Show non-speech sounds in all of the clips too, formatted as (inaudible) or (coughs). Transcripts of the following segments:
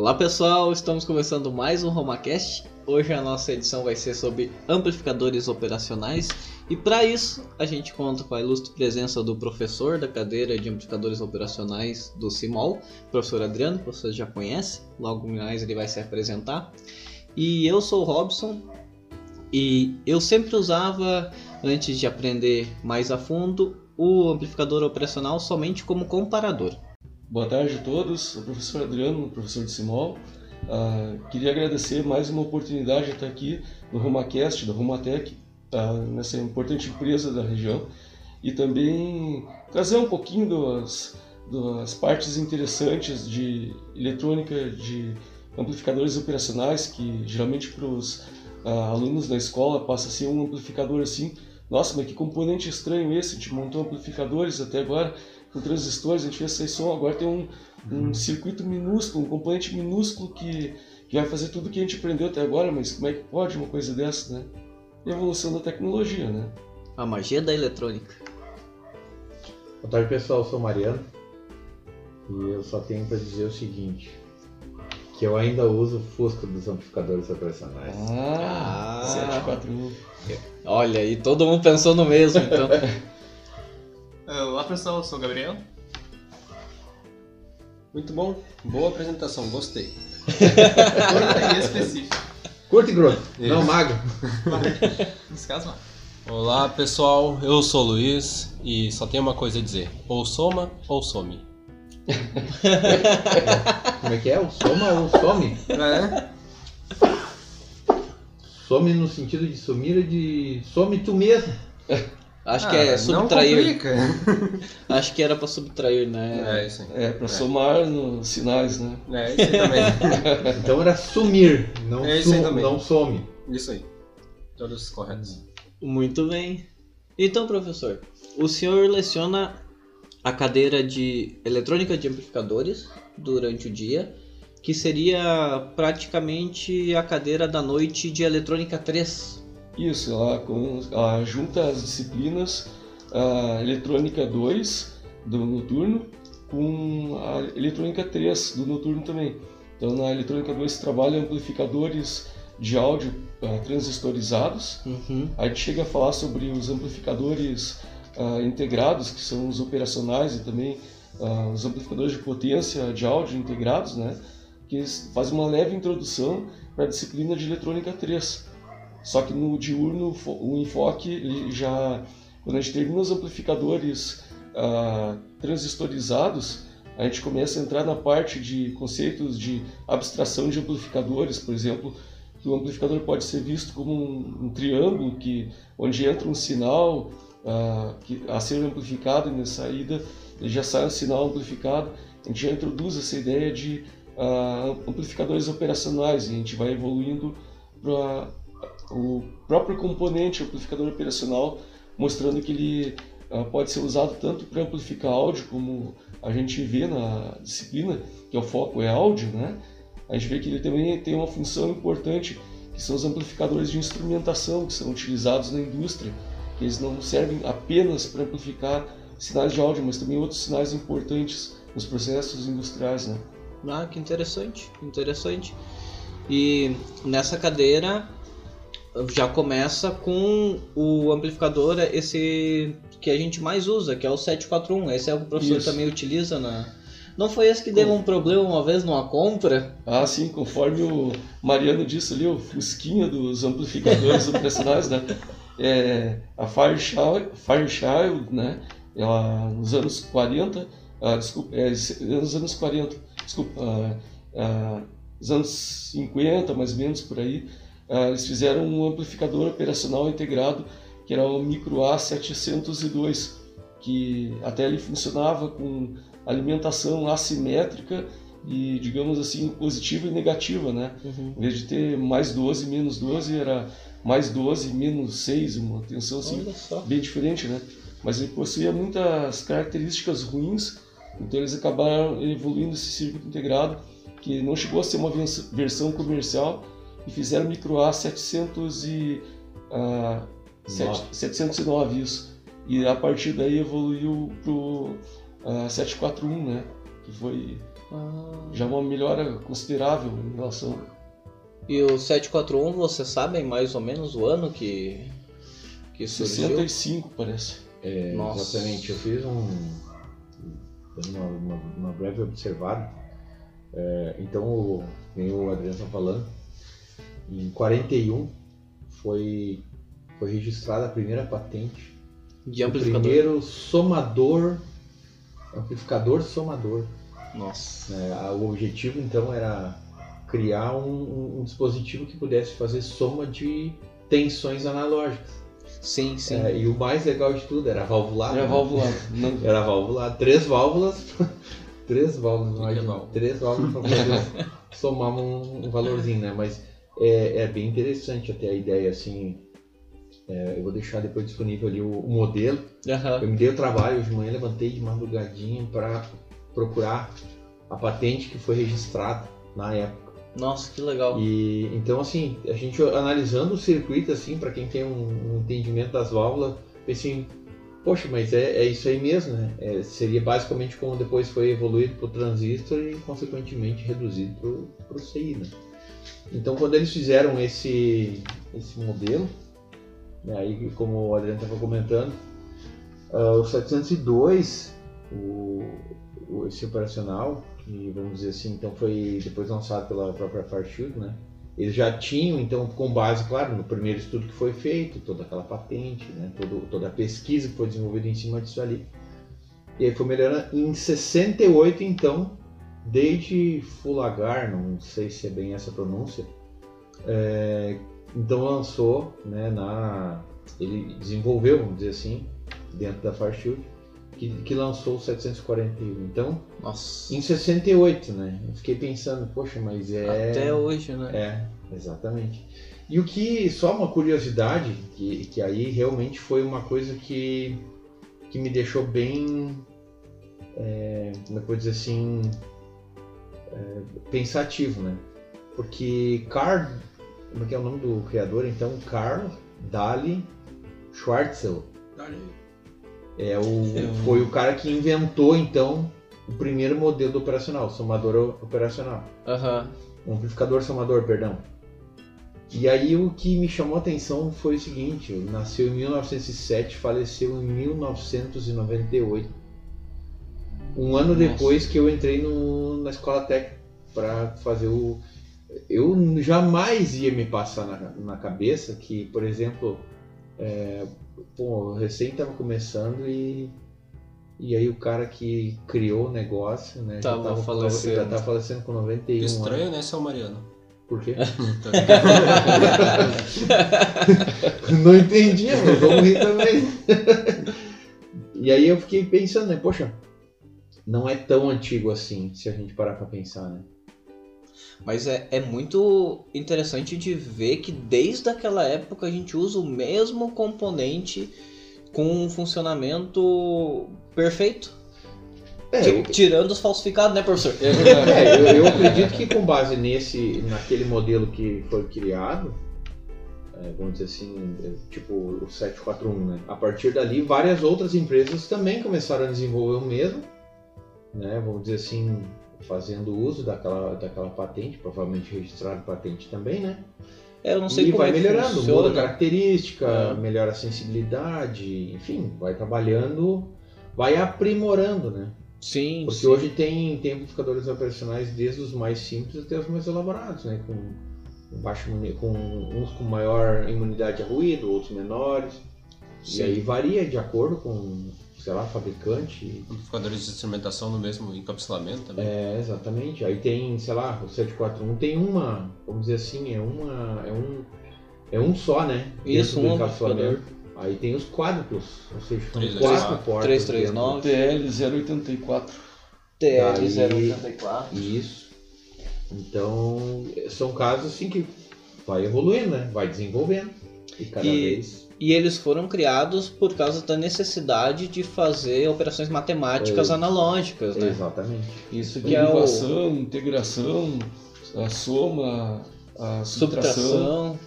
Olá pessoal, estamos começando mais um RomaCast. Hoje a nossa edição vai ser sobre amplificadores operacionais e para isso a gente conta com a ilustre presença do professor da cadeira de amplificadores operacionais do CIMOL, professor Adriano, que você já conhece, logo mais ele vai se apresentar. E eu sou o Robson e eu sempre usava, antes de aprender mais a fundo, o amplificador operacional somente como comparador. Boa tarde a todos, o professor Adriano, professor de Simol. Uh, queria agradecer mais uma oportunidade de estar aqui no RomaCast, da Romatec, uh, nessa importante empresa da região, e também trazer um pouquinho das, das partes interessantes de eletrônica, de amplificadores operacionais, que geralmente para os uh, alunos da escola passa a ser um amplificador assim, nossa, mas que componente estranho esse, a gente montou amplificadores até agora, com transistores, a gente fez esse som, agora tem um, um uhum. circuito minúsculo, um componente minúsculo que, que vai fazer tudo que a gente aprendeu até agora, mas como é que pode uma coisa dessa, né? Evolução da tecnologia, né? A magia da eletrônica. Boa tarde pessoal, eu sou o Mariano e eu só tenho para dizer o seguinte, que eu ainda uso o Fusca dos amplificadores operacionais. Ah, ah 741. Olha, e todo mundo pensou no mesmo, então. (laughs) Olá pessoal, eu sou o Gabriel. Muito bom, boa apresentação, gostei. Curta e específico. Curto e grosso, não magro. Nesse caso, não. Olá pessoal, eu sou o Luiz e só tenho uma coisa a dizer: ou soma ou some. Como é que é? O soma ou some? É. Some no sentido de sumir de some tu mesmo. Acho ah, que é subtrair. (laughs) Acho que era para subtrair, né? É, isso aí. É, para é. somar nos sinais, né? É, isso aí também. (laughs) então era sumir, não, é isso aí também. não some. Isso aí. Todos corretos. Muito bem. Então, professor, o senhor leciona a cadeira de eletrônica de amplificadores durante o dia, que seria praticamente a cadeira da noite de eletrônica 3. Isso, ela, com, ela junta as disciplinas a eletrônica 2 do noturno com a eletrônica 3 do noturno também. Então na eletrônica 2 se trabalha amplificadores de áudio uh, transistorizados. Uhum. A gente chega a falar sobre os amplificadores uh, integrados, que são os operacionais e também uh, os amplificadores de potência de áudio integrados, né? que fazem uma leve introdução para a disciplina de eletrônica 3. Só que no diurno o enfoque já quando a gente termina os amplificadores ah, transistorizados, a gente começa a entrar na parte de conceitos de abstração de amplificadores, por exemplo, que o amplificador pode ser visto como um, um triângulo que onde entra um sinal ah, que, a ser amplificado e na saída ele já sai um sinal amplificado. A gente já introduz essa ideia de ah, amplificadores operacionais e a gente vai evoluindo para o próprio componente amplificador operacional, mostrando que ele uh, pode ser usado tanto para amplificar áudio, como a gente vê na disciplina, que é o foco é áudio, né? A gente vê que ele também tem uma função importante, que são os amplificadores de instrumentação, que são utilizados na indústria, que eles não servem apenas para amplificar sinais de áudio, mas também outros sinais importantes nos processos industriais, né? Ah, que interessante, interessante. E nessa cadeira já começa com o amplificador, esse que a gente mais usa, que é o 741. Esse é o que o professor Isso. também utiliza na. Não foi esse que deu um problema uma vez numa compra? Ah, sim, conforme o Mariano disse ali, o fusquinha dos amplificadores (laughs) operacionais, né? É, a Fairchild, Fairchild, né? Ela, nos anos 40, ah, desculpa, é, nos anos 40, desculpa, ah, ah, nos anos 50, mais ou menos por aí, eles fizeram um amplificador operacional integrado que era o Micro A702, que até ele funcionava com alimentação assimétrica e, digamos assim, positiva e negativa, né? Uhum. Em vez de ter mais 12, menos 12, era mais 12, menos 6, uma tensão assim, bem diferente, né? Mas ele possuía muitas características ruins, então eles acabaram evoluindo esse circuito integrado, que não chegou a ser uma versão comercial, e fizeram micro A 700 e, uh, 709 isso. E a partir daí evoluiu pro uh, 741, né? que foi Ah. já uma melhora considerável em relação. E o 741, vocês sabem mais ou menos o ano que, que surgiu? 65, parece. É, Nossa. Exatamente, eu fiz um, dando uma, uma, uma breve observada. É, então, o, nem o Adriano está falando, em 41 foi, foi registrada a primeira patente De o amplificador. primeiro somador, amplificador somador. Nossa. A- O objetivo então era criar um, um- dispositivo que pudesse fazer soma de tensões analógicas. Sim, sim. É, e o mais legal de tudo era valvulado. Era né? válvula. Não, (laughs) Era (laughs) válvula, três válvulas, três válvulas, legal. três válvulas para poder (laughs) somar um, um valorzinho, né? Mas é, é bem interessante até a ideia, assim. É, eu vou deixar depois disponível ali o, o modelo. Aham. Eu me dei o trabalho, hoje de manhã levantei de madrugadinha para procurar a patente que foi registrada na época. Nossa, que legal. E então assim, a gente analisando o circuito assim, para quem tem um, um entendimento das válvulas, pensei, poxa, mas é, é isso aí mesmo, né? É, seria basicamente como depois foi evoluído para o transistor e consequentemente reduzido para o CI, né? Então quando eles fizeram esse esse modelo, né, aí como o Adriano estava comentando, ah, o 702, o, o- esse operacional, que vamos dizer assim, então foi depois lançado pela própria Fairchild, né? Eles já tinham, então, com base, claro, no primeiro estudo que foi feito, toda aquela patente, né? Todo, toda a pesquisa que foi desenvolvida em cima disso ali. E aí foi melhorando. Em 68, então, desde Fulagar, não sei se é bem essa pronúncia, é, então lançou, né, na, ele desenvolveu, vamos dizer assim, dentro da Fairchild, que, que lançou o 741. Então, Nossa. em 68, né? Eu fiquei pensando, poxa, mas é. Até hoje, né? É, exatamente. E o que, só uma curiosidade, que, que aí realmente foi uma coisa que, que me deixou bem. É, como é que eu vou dizer assim. É, pensativo, né? Porque Carl. Como é que é o nome do criador então? Carl Dali Schwartzel. É o, foi o cara que inventou então o primeiro modelo do operacional, o somador operacional. Aham. Um amplificador somador, perdão. E aí o que me chamou a atenção foi o seguinte, nasceu em 1907, faleceu em 1998. Um ano Nossa. depois que eu entrei no, na escola técnica para fazer o eu jamais ia me passar na, na cabeça que, por exemplo, é, pô, eu recém estava começando e e aí o cara que criou o negócio, né, Tava já tava, falecendo. já tava falecendo com 91 anos. Estranho, né, seu Mariano? Por quê? Tá? (laughs) Não entendi, mas vamos rir também. e aí eu fiquei pensando, né? Poxa, não é tão antigo assim, se a gente parar pra pensar, né? Mas é, é muito interessante de ver que desde aquela época a gente usa o mesmo componente com um funcionamento perfeito. É, eu, Tirando os falsificados, né, professor? (laughs) é é, eu, eu acredito que com base nesse, naquele modelo que foi criado, é, vamos dizer assim, é, tipo o 741, né? A partir dali, várias outras empresas também começaram a desenvolver o mesmo, né? Vamos dizer assim, fazendo uso daquela, daquela patente, provavelmente registrado patente também, né? É, eu não sei e como vai é melhorando, funciona. muda a característica, É. melhora a sensibilidade, enfim, vai trabalhando, vai aprimorando, né? Sim, Porque sim. hoje tem, tem amplificadores operacionais desde os mais simples até os mais elaborados, né? Com, baixo, com uns com maior imunidade a ruído, outros menores. Sim. E aí varia de acordo com, sei lá, fabricante. Amplificadores de instrumentação no mesmo encapsulamento também. É, exatamente. Aí tem, sei lá, o 741 tem uma, vamos dizer assim, é uma. É um, é um só, né? Isso, um amplificador. Aí tem os quádruplos, ou seja, são 324, quatro portas. 339. TL 084. TL084. dentro. Isso. Então, são casos assim que vai evoluindo, né? Vai desenvolvendo. E cada E- vez. E eles foram criados por causa da necessidade de fazer operações matemáticas É. analógicas, né? Exatamente. Isso que é o integração, a soma, a subtração, subtração.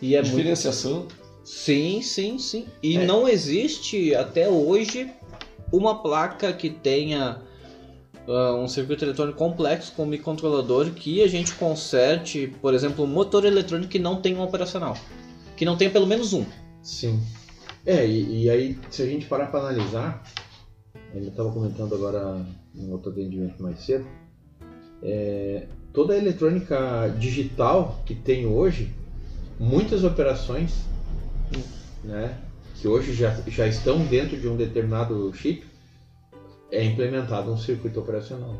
E é muito diferenciação. Sim, sim, sim. E É. não existe até hoje uma placa que tenha ah, um circuito eletrônico complexo com microcontrolador que a gente conserte, por exemplo, um motor eletrônico que não tem um operacional. Que não tem pelo menos um. Sim. É, e, e aí, se a gente parar para analisar, ele estava comentando agora no outro atendimento mais cedo, é, toda a eletrônica digital que tem hoje, muitas operações, né, que hoje já, já estão dentro de um determinado chip, é implementado um circuito operacional.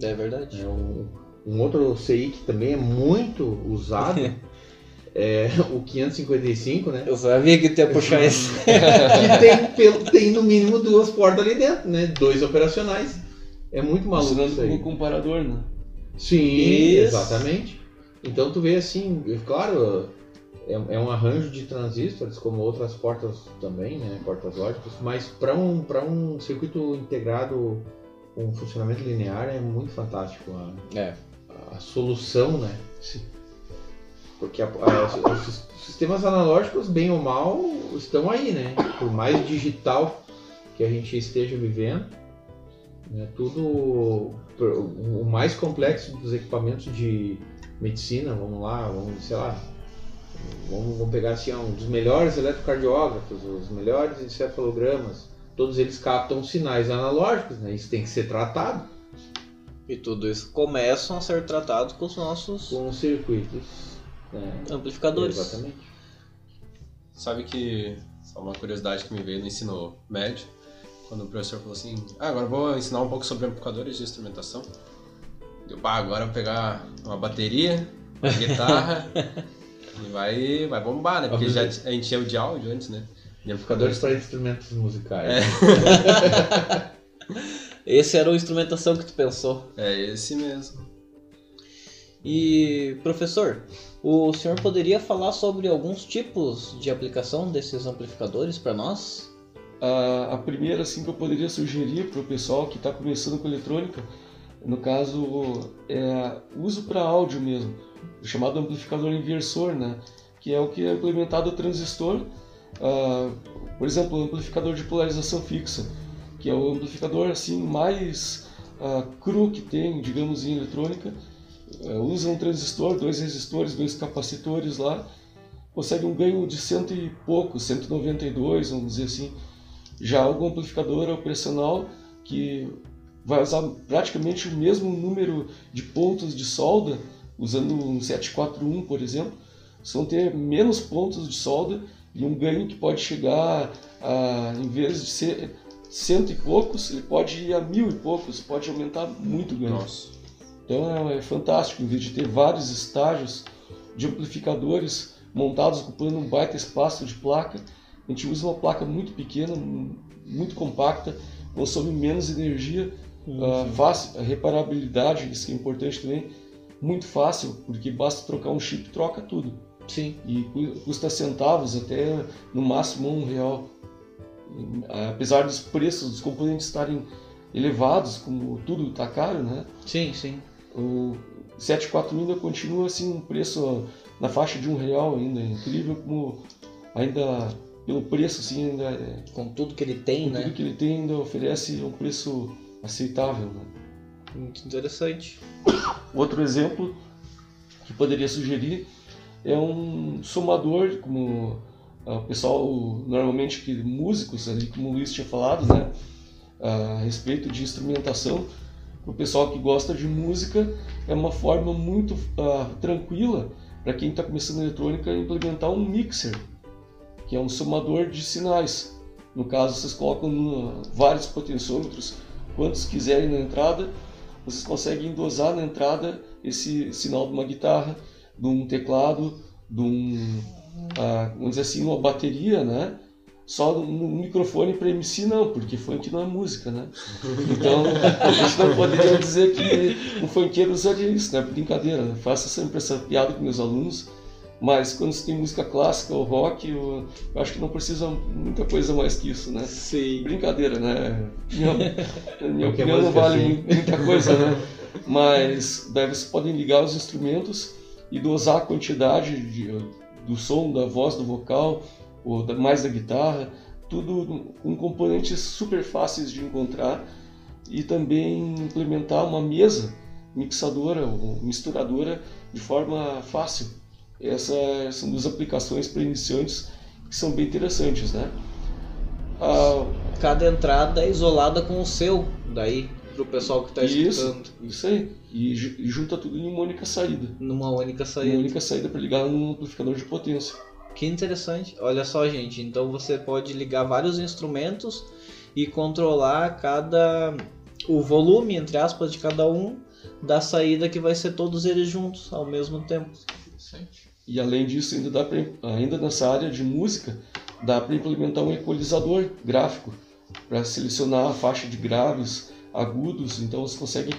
É verdade. É um, um outro CI que também é muito usado (laughs) é (laughs) o 555, né? Eu sabia que tu ia puxar (laughs) esse. que tem, pelo- tem no mínimo duas portas ali dentro, né? Dois operacionais. É muito maluco Funcionando isso aí. comparador, né? Sim, Isso. exatamente. Então tu vê assim, claro, é, é um arranjo de transistores, como outras portas também, né? Portas lógicas, mas para um, pra um circuito integrado com funcionamento linear é muito fantástico a, É. a solução, né? Porque a- a- os sis- sistemas analógicos, bem ou mal, estão aí, né? Por mais digital que a gente esteja vivendo, né? tudo o mais complexo dos equipamentos de medicina, vamos lá, vamos, sei lá, vamos, vamos pegar assim, um dos melhores eletrocardiógrafos, os melhores encefalogramas, todos eles captam sinais analógicos, né? Isso tem que ser tratado E tudo isso começam a ser tratados com os nossos com circuitos. Né? amplificadores. Exatamente. Sabe que, só uma curiosidade que me veio no ensino médio, quando o professor falou assim, ah, agora eu vou ensinar um pouco sobre amplificadores de instrumentação. Deu, pá, agora eu vou pegar uma bateria, uma guitarra, (laughs) e vai, vai bombar, né? Porque já, a gente tinha o de áudio antes, né? De Amplificadores para instrumentos musicais. (laughs) Esse era a instrumentação que tu pensou. É esse mesmo. E professor, o senhor poderia falar sobre alguns tipos de aplicação desses amplificadores para nós? A, a primeira assim que eu poderia sugerir para o pessoal que está começando com eletrônica, no caso é uso para áudio mesmo, o chamado amplificador inversor, né? Que é o que é implementado o transistor, ah, por exemplo, o amplificador de polarização fixa, que é o amplificador assim mais ah, cru que tem, digamos, em eletrônica. Eh, usa um transistor, dois resistores, dois capacitores lá, consegue um ganho de cento e pouco, 192, vamos dizer assim. Já o amplificador operacional, que vai usar praticamente o mesmo número de pontos de solda, usando um 741, por exemplo, vão ter menos pontos de solda e um ganho que pode chegar a, em vez de ser cento e poucos, ele pode ir a mil e poucos, pode aumentar muito o ganho. Nossa. Então é, fantástico, em vez de ter vários estágios de amplificadores montados ocupando um baita espaço de placa, a gente usa uma placa muito pequena, mu- muito compacta, consome menos energia, ah, fácil, a reparabilidade, isso que é importante também, muito fácil, porque basta trocar um chip, troca tudo. Sim. E cu- custa centavos, até no máximo um real. E, Apesar dos preços dos componentes estarem elevados, como tudo está caro, né? Sim, sim. O 741 ainda continua assim um preço na faixa de um real ainda. É incrível como ainda pelo preço assim ainda é, Com tudo que ele tem, com né? tudo que ele tem ainda oferece um preço aceitável. Né? Muito interessante. Outro exemplo que poderia sugerir é um somador, como ah, o pessoal normalmente que músicos ali, como o Luiz tinha falado, né, a respeito de instrumentação, o pessoal que gosta de música é uma forma muito ah, tranquila para quem está começando eletrônica implementar um mixer, que é um somador de sinais. No caso, vocês colocam no- vários potenciômetros, quantos quiserem na entrada, vocês conseguem dosar na entrada esse sinal de uma guitarra, de um teclado, de um, ah, vamos dizer assim, uma bateria, né? Só no microfone para MC não, porque funk não é música, né? Então a gente não poderia dizer que um funkeiro usaria isso, né? Brincadeira, né? faço sempre essa piada com meus alunos, mas quando se tem música clássica ou rock, eu, eu acho que não precisa muita coisa mais que isso, né? Sim. Brincadeira, né? Minha, minha opinião não vale assim. mu- muita coisa, né? Mas daí vocês podem ligar os instrumentos e dosar a quantidade de, do som, da voz, do vocal, ou da- mais da guitarra, tudo com componentes super fáceis de encontrar e também implementar uma mesa mixadora ou misturadora de forma fácil. Essas são duas aplicações para iniciantes que são bem interessantes, né? Ah, Cada entrada é isolada com o seu, daí pro pessoal que tá isso, escutando, isso aí. E, ju- junta tudo em uma única saída. numa única Uma saída. única saída para ligar num amplificador de potência. Que interessante. Olha só, gente. Então você pode ligar vários instrumentos e controlar cada o volume, entre aspas, de cada um da saída que vai ser todos eles juntos ao mesmo tempo. E além disso, ainda, dá pra, ainda nessa área de música, dá para implementar um equalizador gráfico para selecionar a faixa de graves, agudos. Então você consegue,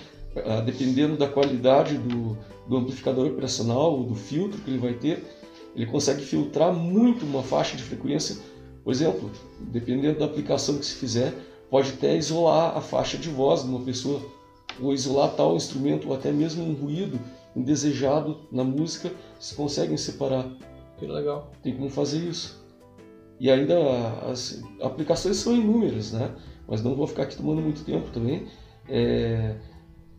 ah, dependendo da qualidade do, do amplificador operacional, do filtro que ele vai ter, ele consegue filtrar muito uma faixa de frequência. Por exemplo, dependendo da aplicação que se fizer, pode até isolar a faixa de voz de uma pessoa, ou isolar tal instrumento, ou até mesmo um ruído indesejado na música, se conseguem separar. Que legal. Tem como fazer isso. E ainda as aplicações são inúmeras, né? Mas não vou ficar aqui tomando muito tempo também. É,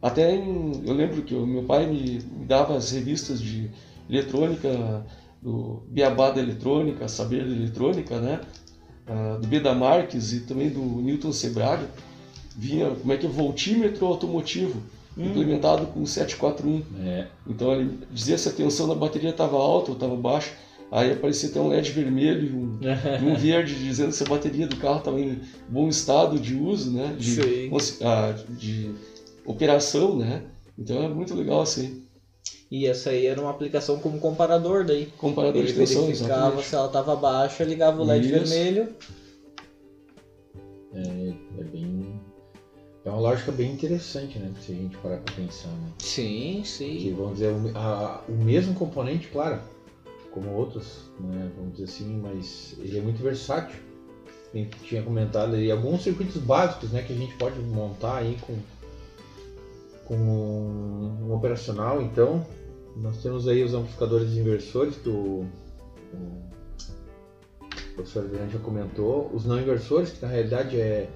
até em- eu lembro que meu pai me, me dava as revistas de eletrônica, do Beabá da Eletrônica, Saber da Eletrônica, né? Ah, do Beda Marques e também do Newton Sebraga. Vinha como é que é voltímetro automotivo, implementado com 741. É, Então ele dizia se a tensão da bateria estava alta ou estava baixa. Aí aparecia até um LED vermelho e um, e um (laughs) verde dizendo se a bateria do carro estava em bom estado de uso, né? De, ah, de operação, né? Então é muito legal assim. E essa aí era uma aplicação como comparador daí. Comparador Ele de tensão, verificava exatamente. se ela estava baixa, ligava o LED Isso. vermelho. é, é bem. É uma lógica bem interessante, né? Se a gente parar pra pensar, né? Sim, Que sim. vamos dizer, o, a- o mesmo componente, claro, como outros, né? Vamos dizer assim, mas ele é muito versátil. A gente tinha comentado aí alguns circuitos básicos, né? Que a gente pode montar aí com, com um operacional. Então, nós temos aí os amplificadores inversores que o, o professor Adriano já comentou. Os não inversores, que na realidade é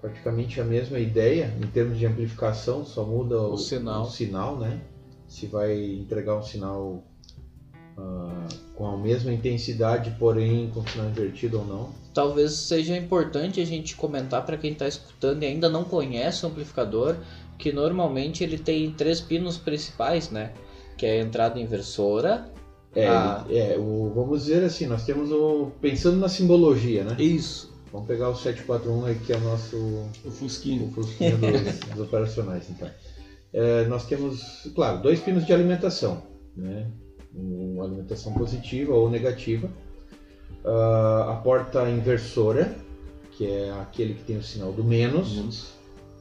praticamente a mesma ideia em termos de amplificação, só muda o, O sinal. o sinal, né? Se vai entregar um sinal ah, com a mesma intensidade, porém com sinal invertido ou não. Talvez seja importante a gente comentar para quem está escutando e ainda não conhece o amplificador, que normalmente ele tem três pinos principais, né? Que é a entrada inversora. É, Ah. é o, vamos dizer assim, nós temos o. Pensando na simbologia, né? Isso. Vamos pegar o 741 aí, que é o nosso O Fusquinha. o fusquinha dos, (laughs) dos operacionais, então. É, nós temos, claro, dois pinos de alimentação, né? Uma alimentação positiva ou negativa. Ah, a porta inversora, que é aquele que tem o sinal do menos. Menos.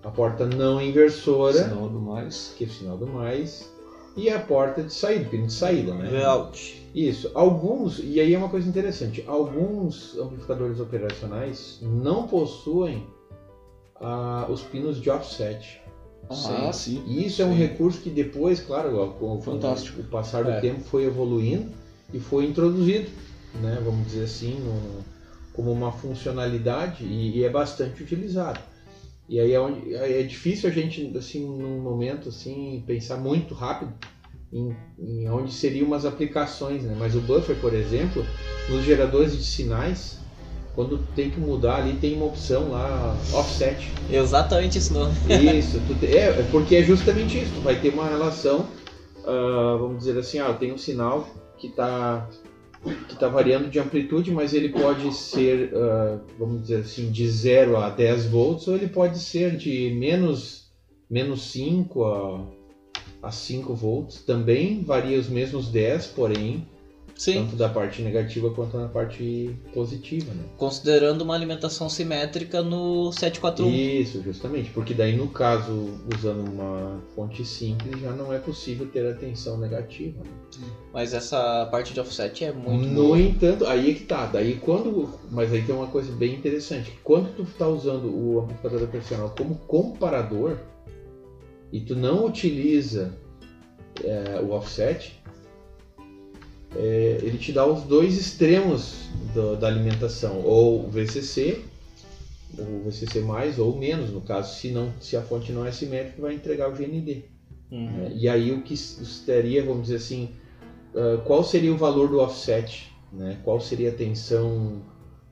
A porta não inversora, Sinal do mais. que é o sinal do mais. E a porta de saída, pino de saída, né? Vout. Isso. Alguns, e aí é uma coisa interessante, alguns amplificadores operacionais não possuem ah, os pinos de offset. Ah, sim. E isso é um Sim. recurso que depois, claro, com, Fantástico. o passar do É. tempo foi evoluindo e foi introduzido, né, vamos dizer assim, como uma funcionalidade e, e é bastante utilizado. E aí é, onde, é difícil a gente, assim, num momento assim, pensar muito rápido em, em onde seriam umas aplicações, né? Mas o buffer, por exemplo, nos geradores de sinais, quando tem que mudar ali, tem uma opção lá, offset. Exatamente isso não. Isso, te- é, porque é justamente isso. Tu vai ter uma relação, ah, vamos dizer assim, ah, tem um sinal que está que tá variando de amplitude, mas ele pode ser, ah, vamos dizer assim, de 0 a 10 volts, ou ele pode ser de menos, menos 5 a, a 5 volts. Também varia os mesmos 10, porém, Sim. tanto da parte negativa quanto na parte positiva, né? Considerando uma alimentação simétrica no 741. Isso, justamente, porque daí no caso, usando uma fonte simples, já não é possível ter a tensão negativa. né? Mas essa parte de offset é muito no boa. entanto, aí é que tá, daí quando, mas aí tem uma coisa bem interessante, quando tu tá usando o amplificador operacional como comparador e tu não utiliza é, o offset, é, ele te dá os dois extremos do- da alimentação, ou VCC o VCC mais ou menos, no caso, se, não, se a fonte não é simétrica, vai entregar o GND. Uhum. né? E aí o que teria, vamos dizer assim, ah, qual seria o valor do offset? Né? Qual seria a tensão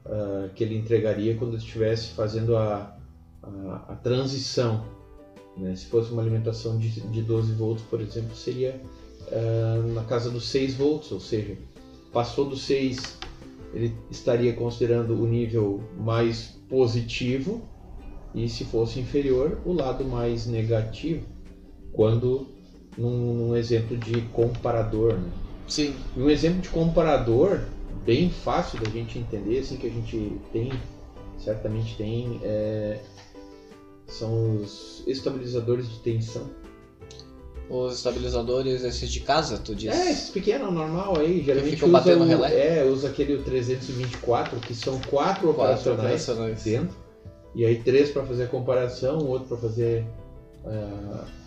ah, que ele entregaria quando estivesse fazendo a, a, a transição? né? Se fosse uma alimentação de, de 12 volts, por exemplo, seria ah, na casa dos 6 volts, ou seja, passou dos 6, ele estaria considerando o nível mais positivo e se fosse inferior, o lado mais negativo, quando num, num exemplo de comparador. Né? Sim. E um exemplo de comparador bem fácil da gente entender, assim que a gente tem, certamente tem, é, são os estabilizadores de tensão. Os estabilizadores, esses de casa, tu disse? É, esses pequenos, normal aí, geralmente ficam usa, batendo o, relé? é, usa aquele 324, que são quatro, Quatro operacionais operacionais. dentro, e aí três para fazer a comparação, o outro para fazer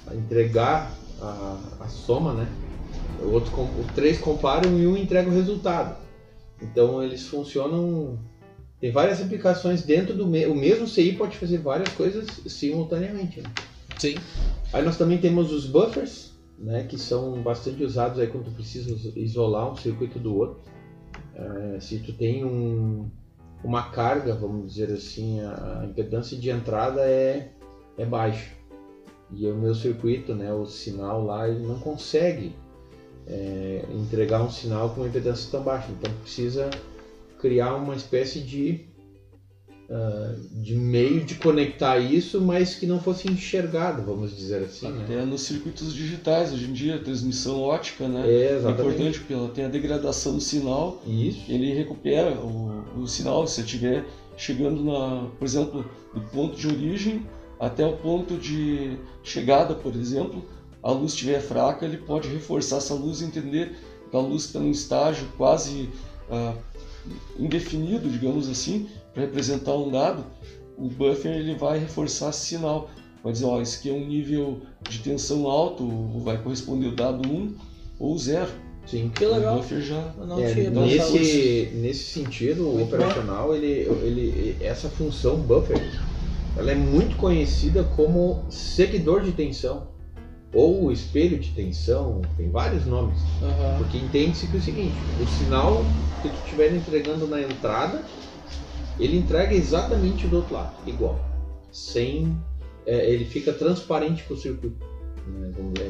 a entregar a, a soma, né? O outro, os três comparam e um entrega o resultado. Então eles funcionam. Tem várias aplicações dentro do me- o mesmo CI pode fazer várias coisas simultaneamente. né? Sim. Aí nós também temos os buffers, né, que são bastante usados aí quando tu precisa is- isolar um circuito do outro. É, se tu tem um, uma carga, vamos dizer assim, a, a impedância de entrada é, é baixa. E o meu circuito, né, o sinal lá, ele não consegue é, entregar um sinal com uma impedância tão baixa. Então precisa criar uma espécie de ah, de meio de conectar isso, mas que não fosse enxergado, vamos dizer assim. Né? Até nos circuitos digitais, hoje em dia, a transmissão ótica, né? É, É exatamente. importante porque ela tem a degradação do sinal, Isso. ele recupera o, o sinal se estiver chegando na, por exemplo, do ponto de origem até o ponto de chegada, por exemplo, a luz estiver fraca, ele pode reforçar essa luz e entender que a luz está num estágio quase ah, indefinido, digamos assim, representar um dado, o buffer ele vai reforçar esse sinal. Vai dizer, ó, esse aqui é um nível de tensão alto, vai corresponder o dado 1 ou 0. Sim. Que legal. O buffer já É, nesse, nesse sentido, o operacional, ele, ele, essa função buffer, ela é muito conhecida como seguidor de tensão ou espelho de tensão, tem vários nomes. Aham. Porque entende-se que é o seguinte, o sinal que tu estiver entregando na entrada, ele entrega exatamente do outro lado, igual. Sem. é, ele fica transparente para o circuito.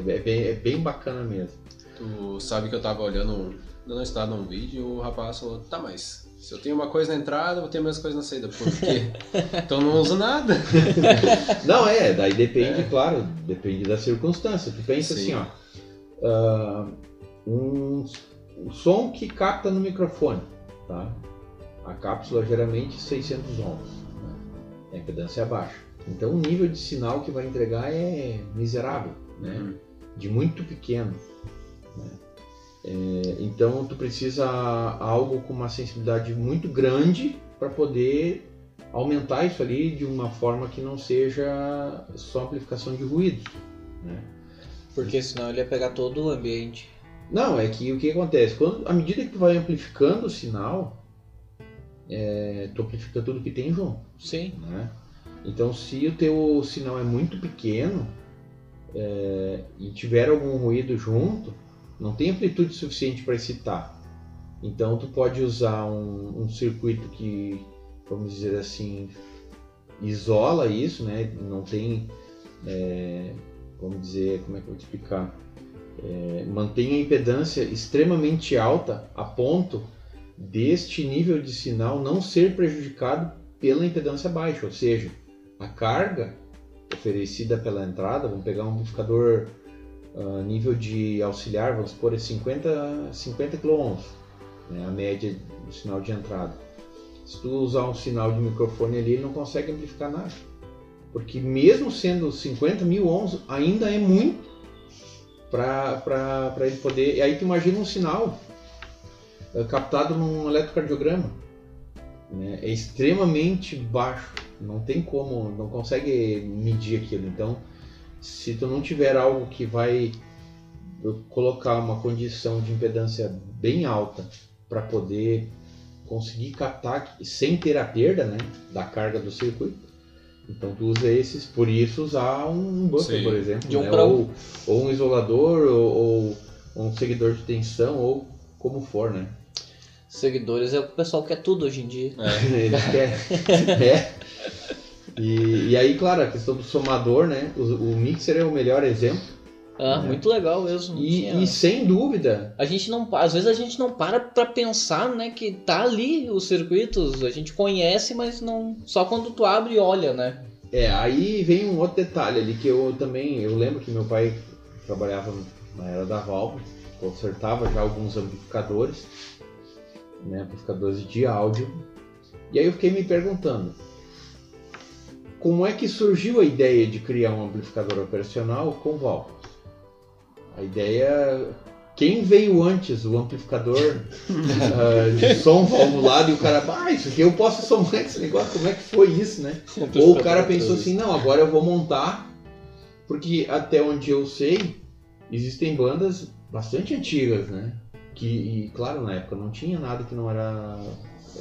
É, é bem, é bem bacana mesmo. Tu sabe que eu tava olhando, dando uma estudada num vídeo e o rapaz falou, tá, mas se eu tenho uma coisa na entrada, eu vou ter a mesma coisa na saída. Por quê? (laughs) então eu não uso nada. (laughs) Não, é, daí depende, claro, depende da circunstância. Tu pensa Sim. assim, ó. ah, um, o som que capta no microfone, tá? A cápsula geralmente 600 ohms, né? a impedância é baixa. Então o nível de sinal que vai entregar é miserável, né? Uhum. De muito pequeno. né? É, então tu precisa algo com uma sensibilidade muito grande para poder aumentar isso ali de uma forma que não seja só amplificação de ruídos. Né? Porque senão ele ia pegar todo o ambiente. Não, é que o que acontece? Quando, à medida que tu vai amplificando o sinal, é, tu amplifica tudo que tem junto. Sim. né? Então, se o teu sinal é muito pequeno é, e tiver algum ruído junto, não tem amplitude suficiente para excitar. Então, tu pode usar um, um circuito que, vamos dizer assim, isola isso, né? Não tem, é, vamos dizer, como é que eu vou explicar? É, mantém a impedância extremamente alta a ponto deste nível de sinal não ser prejudicado pela impedância baixa, ou seja, a carga oferecida pela entrada, vamos pegar um amplificador ah, nível de auxiliar, vamos supor, é 50, 50 kΩ, né, a média do sinal de entrada. Se tu usar um sinal de microfone ali, ele não consegue amplificar nada. Porque mesmo sendo 50 mil ohms, ainda é muito para ele poder... E aí tu imagina um sinal captado num eletrocardiograma. Né? É extremamente baixo. Não tem como, não consegue medir aquilo. Então, se tu não tiver algo que vai colocar uma condição de impedância bem alta para poder conseguir captar sem ter a perda né, da carga do circuito. Então tu usa esses, por isso usar um buffer, Sim. por exemplo, De um né? pra ou, ou um isolador, ou, ou um seguidor de tensão, ou como for, né? Seguidores é o que o pessoal quer tudo hoje em dia. (laughs) Eles querem. é. E, e aí, claro, a questão do somador, né? O, o mixer é o melhor exemplo. Ah, É. muito legal mesmo. E, Tinha- e sem dúvida, A gente não, às vezes a gente não para pra pensar, né, que tá ali os circuitos, a gente conhece, mas não só quando tu abre e olha, né? É, aí vem um outro detalhe ali que eu também, eu lembro que meu pai trabalhava na era da Valve, consertava já alguns amplificadores, né, amplificadores de áudio. E aí eu fiquei me perguntando, como é que surgiu a ideia de criar um amplificador operacional com Valve? A ideia, quem veio antes, o amplificador (laughs) ah, de som valvulado e o cara, ah, isso aqui eu posso somar esse negócio, como é que foi isso, né? Ou o cara pensou assim, não, agora eu vou montar, porque até onde eu sei, existem bandas bastante antigas, né? Que, e claro, na época não tinha nada que não era.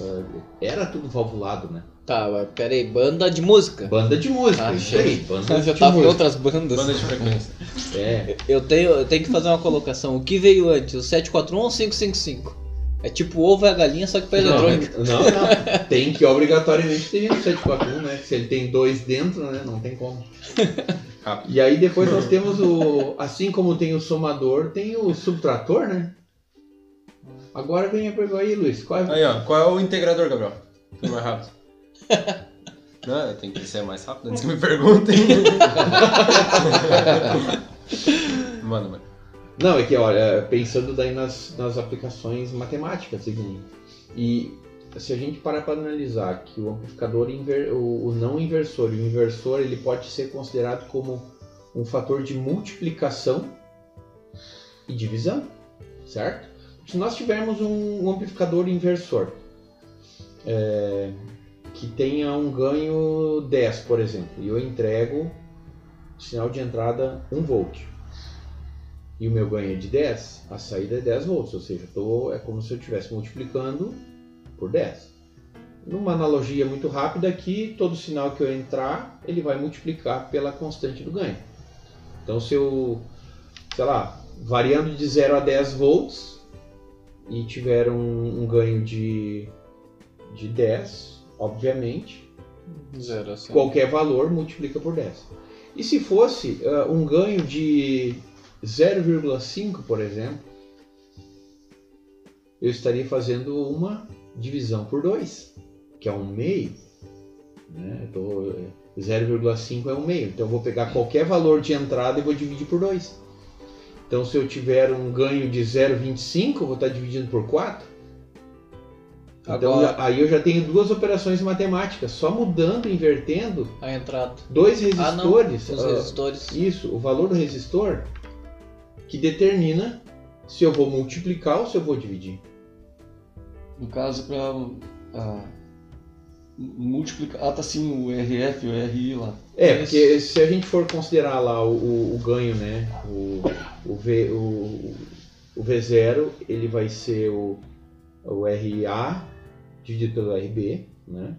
eh, era tudo valvulado, né? Tá, mas pera aí, banda de música. Banda de música, Ah, isso aí, banda Eu (laughs) já de tava em música. outras bandas. Banda de frequência. (laughs) É, Eu tenho, eu tenho que fazer uma colocação. O que veio antes, o 741 ou o 555? É tipo o ovo e a galinha, só que pra eletrônica. não, não. (laughs) Tem que obrigatoriamente ter um 741, né? Se ele tem dois dentro, né? Não tem como. Rápido. E aí depois nós temos o. Assim como tem o somador, tem o subtrator, né? Agora vem a pergunta aí, Luiz. Qual é Aí, ó. Qual é o integrador, Gabriel? Foi mais rápido. (laughs) Não, tem que ser mais rápido antes que me perguntem. (laughs) manda, mano. Não, é que olha, pensando daí nas, nas aplicações matemáticas, segundo. E se a gente parar para analisar que o amplificador inver, o, o não inversor e o inversor ele pode ser considerado como um fator de multiplicação e divisão, certo? Se nós tivermos um, um amplificador inversor é, que tenha um ganho 10, por exemplo, e eu entrego sinal de entrada 1 volt e o meu ganho é de 10, a saída é 10 volts, ou seja, tô, é como se eu estivesse multiplicando por 10. Numa analogia muito rápida aqui, todo sinal que eu entrar, ele vai multiplicar pela constante do ganho. Então se eu, sei lá, variando de 0 a 10 volts e tiver um, ganho de, de 10, obviamente, Zero assim. qualquer valor multiplica por 10. E se fosse ah, um ganho de 0,5, por exemplo, eu estaria fazendo uma divisão por 2, que é um meio. Né? Tô- 0,5 é um meio. Então eu vou pegar qualquer valor de entrada e vou dividir por 2. Então se eu tiver um ganho de 0,25, eu vou estar dividindo por 4. Então Agora- aí eu já tenho duas operações matemáticas, só mudando, invertendo A entrada. dois Ah, não. resistores. Os ah, resistores. isso, o valor do resistor que determina se eu vou multiplicar ou se eu vou dividir. No caso, para multiplicar. Ah, tá sim, o RF, o RI lá. É, Isso. porque se a gente for considerar lá o, o- o ganho, né? O, o, v, o, o V0 ele vai ser o, o RA dividido pelo RB, né?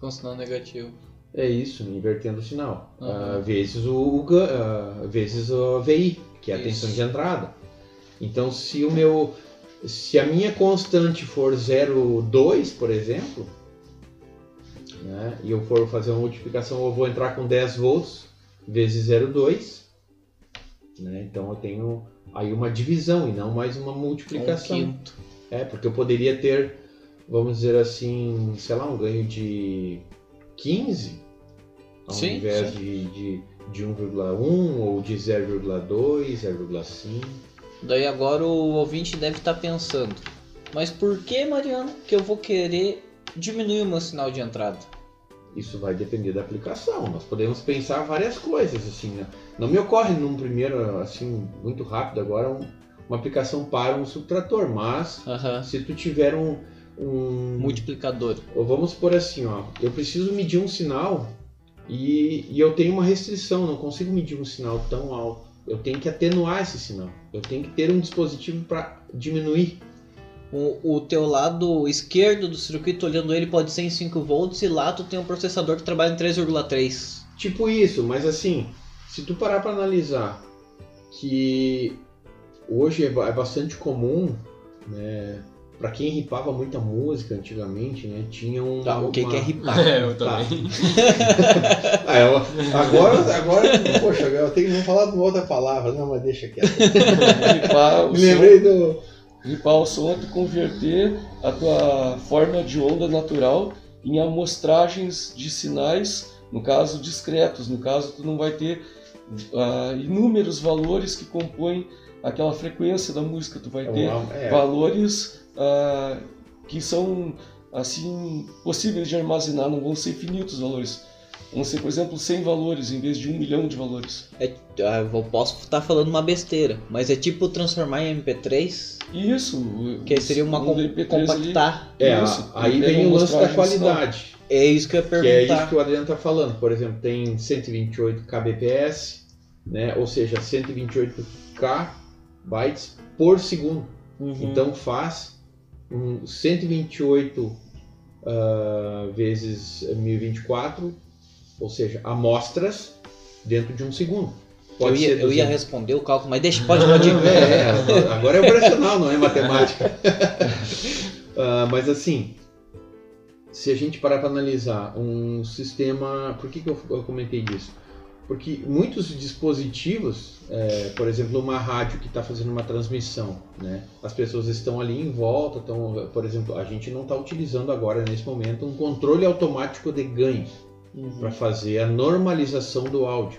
Com sinal negativo. É isso, invertendo o sinal. Uhum. Ah, vezes o, ah, vezes o VI, que é a Isso. tensão de entrada. Então, se o meu, se a minha constante for 0,2, por exemplo, né, e eu for fazer uma multiplicação, eu vou entrar com 10 volts vezes 0,2, né? Então eu tenho aí uma divisão e não mais uma Um multiplicação. quinto. É, porque eu poderia ter, vamos dizer assim, sei lá, um ganho de 15, ao Sim, invés sim. de, de, de 1,1 ou de 0,2, 0,5. Daí agora o ouvinte deve estar pensando. Mas por que, Mariano, que eu vou querer diminuir o meu sinal de entrada? Isso vai depender da aplicação. Nós podemos pensar várias coisas, assim, né? Não me ocorre num primeiro, assim, muito rápido agora, um- uma aplicação para um subtrator, mas se tu tiver um, um Multiplicador. Ou vamos por assim, ó, eu preciso medir um sinal e, e eu tenho uma restrição, não consigo medir um sinal tão alto. Eu tenho que atenuar esse sinal. Eu tenho que ter um dispositivo para diminuir O, o teu lado esquerdo do circuito, olhando ele, pode ser em 5 volts e lá tu tem um processador que trabalha em 3,3. Tipo isso, mas assim, se tu parar para analisar que hoje é é bastante comum, né? Para quem ripava muita música antigamente, né? Tinha um. Tá, o que, uma- que é ripar? (laughs) É, eu Tá. também. (laughs) Ah, eu- agora, agora, poxa, eu tenho que falar de uma outra palavra, não, mas deixa quieto. Ripar o (laughs) Me som, lembrei do. ripar o som é tu converter a tua forma de onda natural em amostragens de sinais, no caso discretos. No caso, tu não vai ter ah, inúmeros valores que compõem aquela frequência da música. Tu vai ter É, valores ah, que são assim possíveis de armazenar, não vão ser infinitos os valores. Vão ser, por exemplo, 100 valores em vez de um milhão de valores. É, ah, eu posso estar falando uma besteira, mas é tipo transformar em MP3, E isso, que seria uma um com, MP3 ali, compactar. é, isso, aí vem o lance da qualidade. É isso que eu ia Que é perguntar. isso que o Adriano está falando. Por exemplo, tem 128 kbps, né? ou seja, 128 k bytes por segundo. Uhum. Então faz um 128 ah, vezes 1024, ou seja, amostras dentro de um segundo. eu ia, ser eu ia 200. responder o cálculo, mas deixa, pode, pode. (laughs) É, é, agora é operacional, não é matemática. (laughs) Ah, mas assim, se a gente parar para analisar um sistema. Por que, que eu, eu comentei disso? Porque muitos dispositivos, é, por exemplo, uma rádio que está fazendo uma transmissão, né? as pessoas estão ali em volta, estão, por exemplo, a gente não está utilizando agora, nesse momento, um controle automático de ganho Uhum. para fazer a normalização do áudio.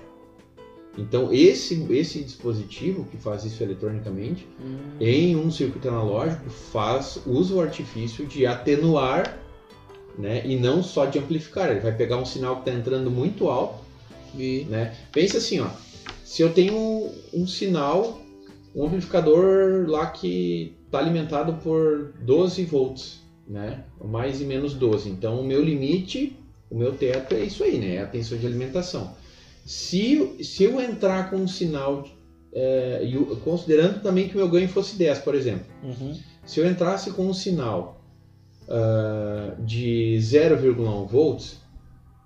Então, esse, esse dispositivo que faz isso eletronicamente, Hum. em um circuito analógico, faz usa o artifício de atenuar né, e não só de amplificar. Ele vai pegar um sinal que está entrando muito alto. E- Né? Pensa assim, ó, se eu tenho um, um sinal, um amplificador lá que está alimentado por 12 volts, né? mais e menos 12. Então, o meu limite, o meu teto é isso aí, né? é a tensão de alimentação. Se, se eu entrar com um sinal, é, considerando também que o meu ganho fosse 10, por exemplo, Uhum. se eu entrasse com um sinal ah, de 0,1 volts,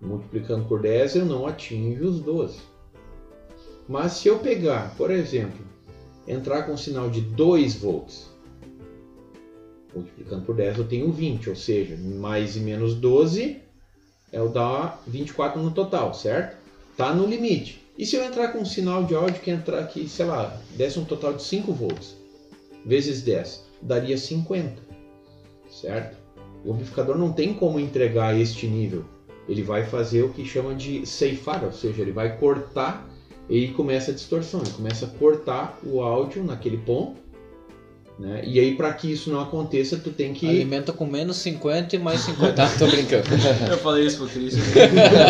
multiplicando por 10, eu não atinjo os 12. Mas se eu pegar, por exemplo, entrar com um sinal de 2 volts, multiplicando por 10, eu tenho 20, ou seja, mais e menos 12 é o da 24 no total, certo? Tá no limite. E se eu entrar com um sinal de áudio que entrar aqui, sei lá, desse um total de 5 volts, vezes 10, daria 50, certo? O amplificador não tem como entregar este nível. Ele vai fazer o que chama de ceifar, ou seja, ele vai cortar e começa a distorção, ele começa a cortar o áudio naquele ponto. Né? E aí, para que isso não aconteça, tu tem que. Alimenta com menos 50 e mais 50. Ah, tô brincando. (laughs) Eu falei isso pro Cris.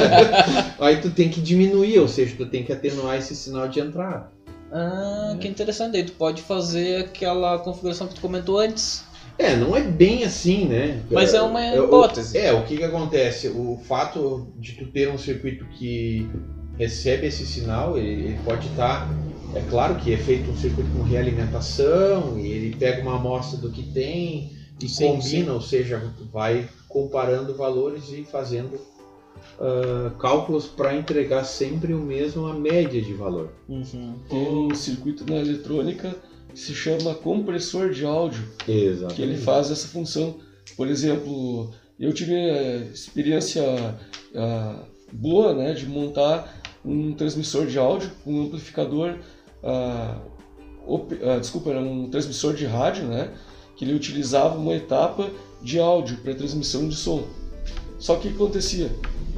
(laughs) Aí tu tem que diminuir, ou seja, tu tem que atenuar esse sinal de entrada. Ah, que interessante. Aí tu pode fazer aquela configuração que tu comentou antes. É, não é bem assim, né? Mas é uma o- hipótese. É, o que que acontece? O fato de tu ter um circuito que recebe esse sinal, ele, ele pode estar... é claro que é feito um circuito com realimentação, e ele pega uma amostra do que tem e Sim, combina, sim. ou seja, vai comparando valores e fazendo ah, cálculos para entregar sempre o mesmo, a média de valor. Uhum. Tem um circuito na eletrônica se chama compressor de áudio, que ele faz essa função. Por exemplo, eu tive experiência ah, boa né, de montar um transmissor de áudio, um amplificador, ah, op- ah, desculpa, era um transmissor de rádio, né, que ele utilizava uma etapa de áudio para transmissão de som. Só que o que acontecia?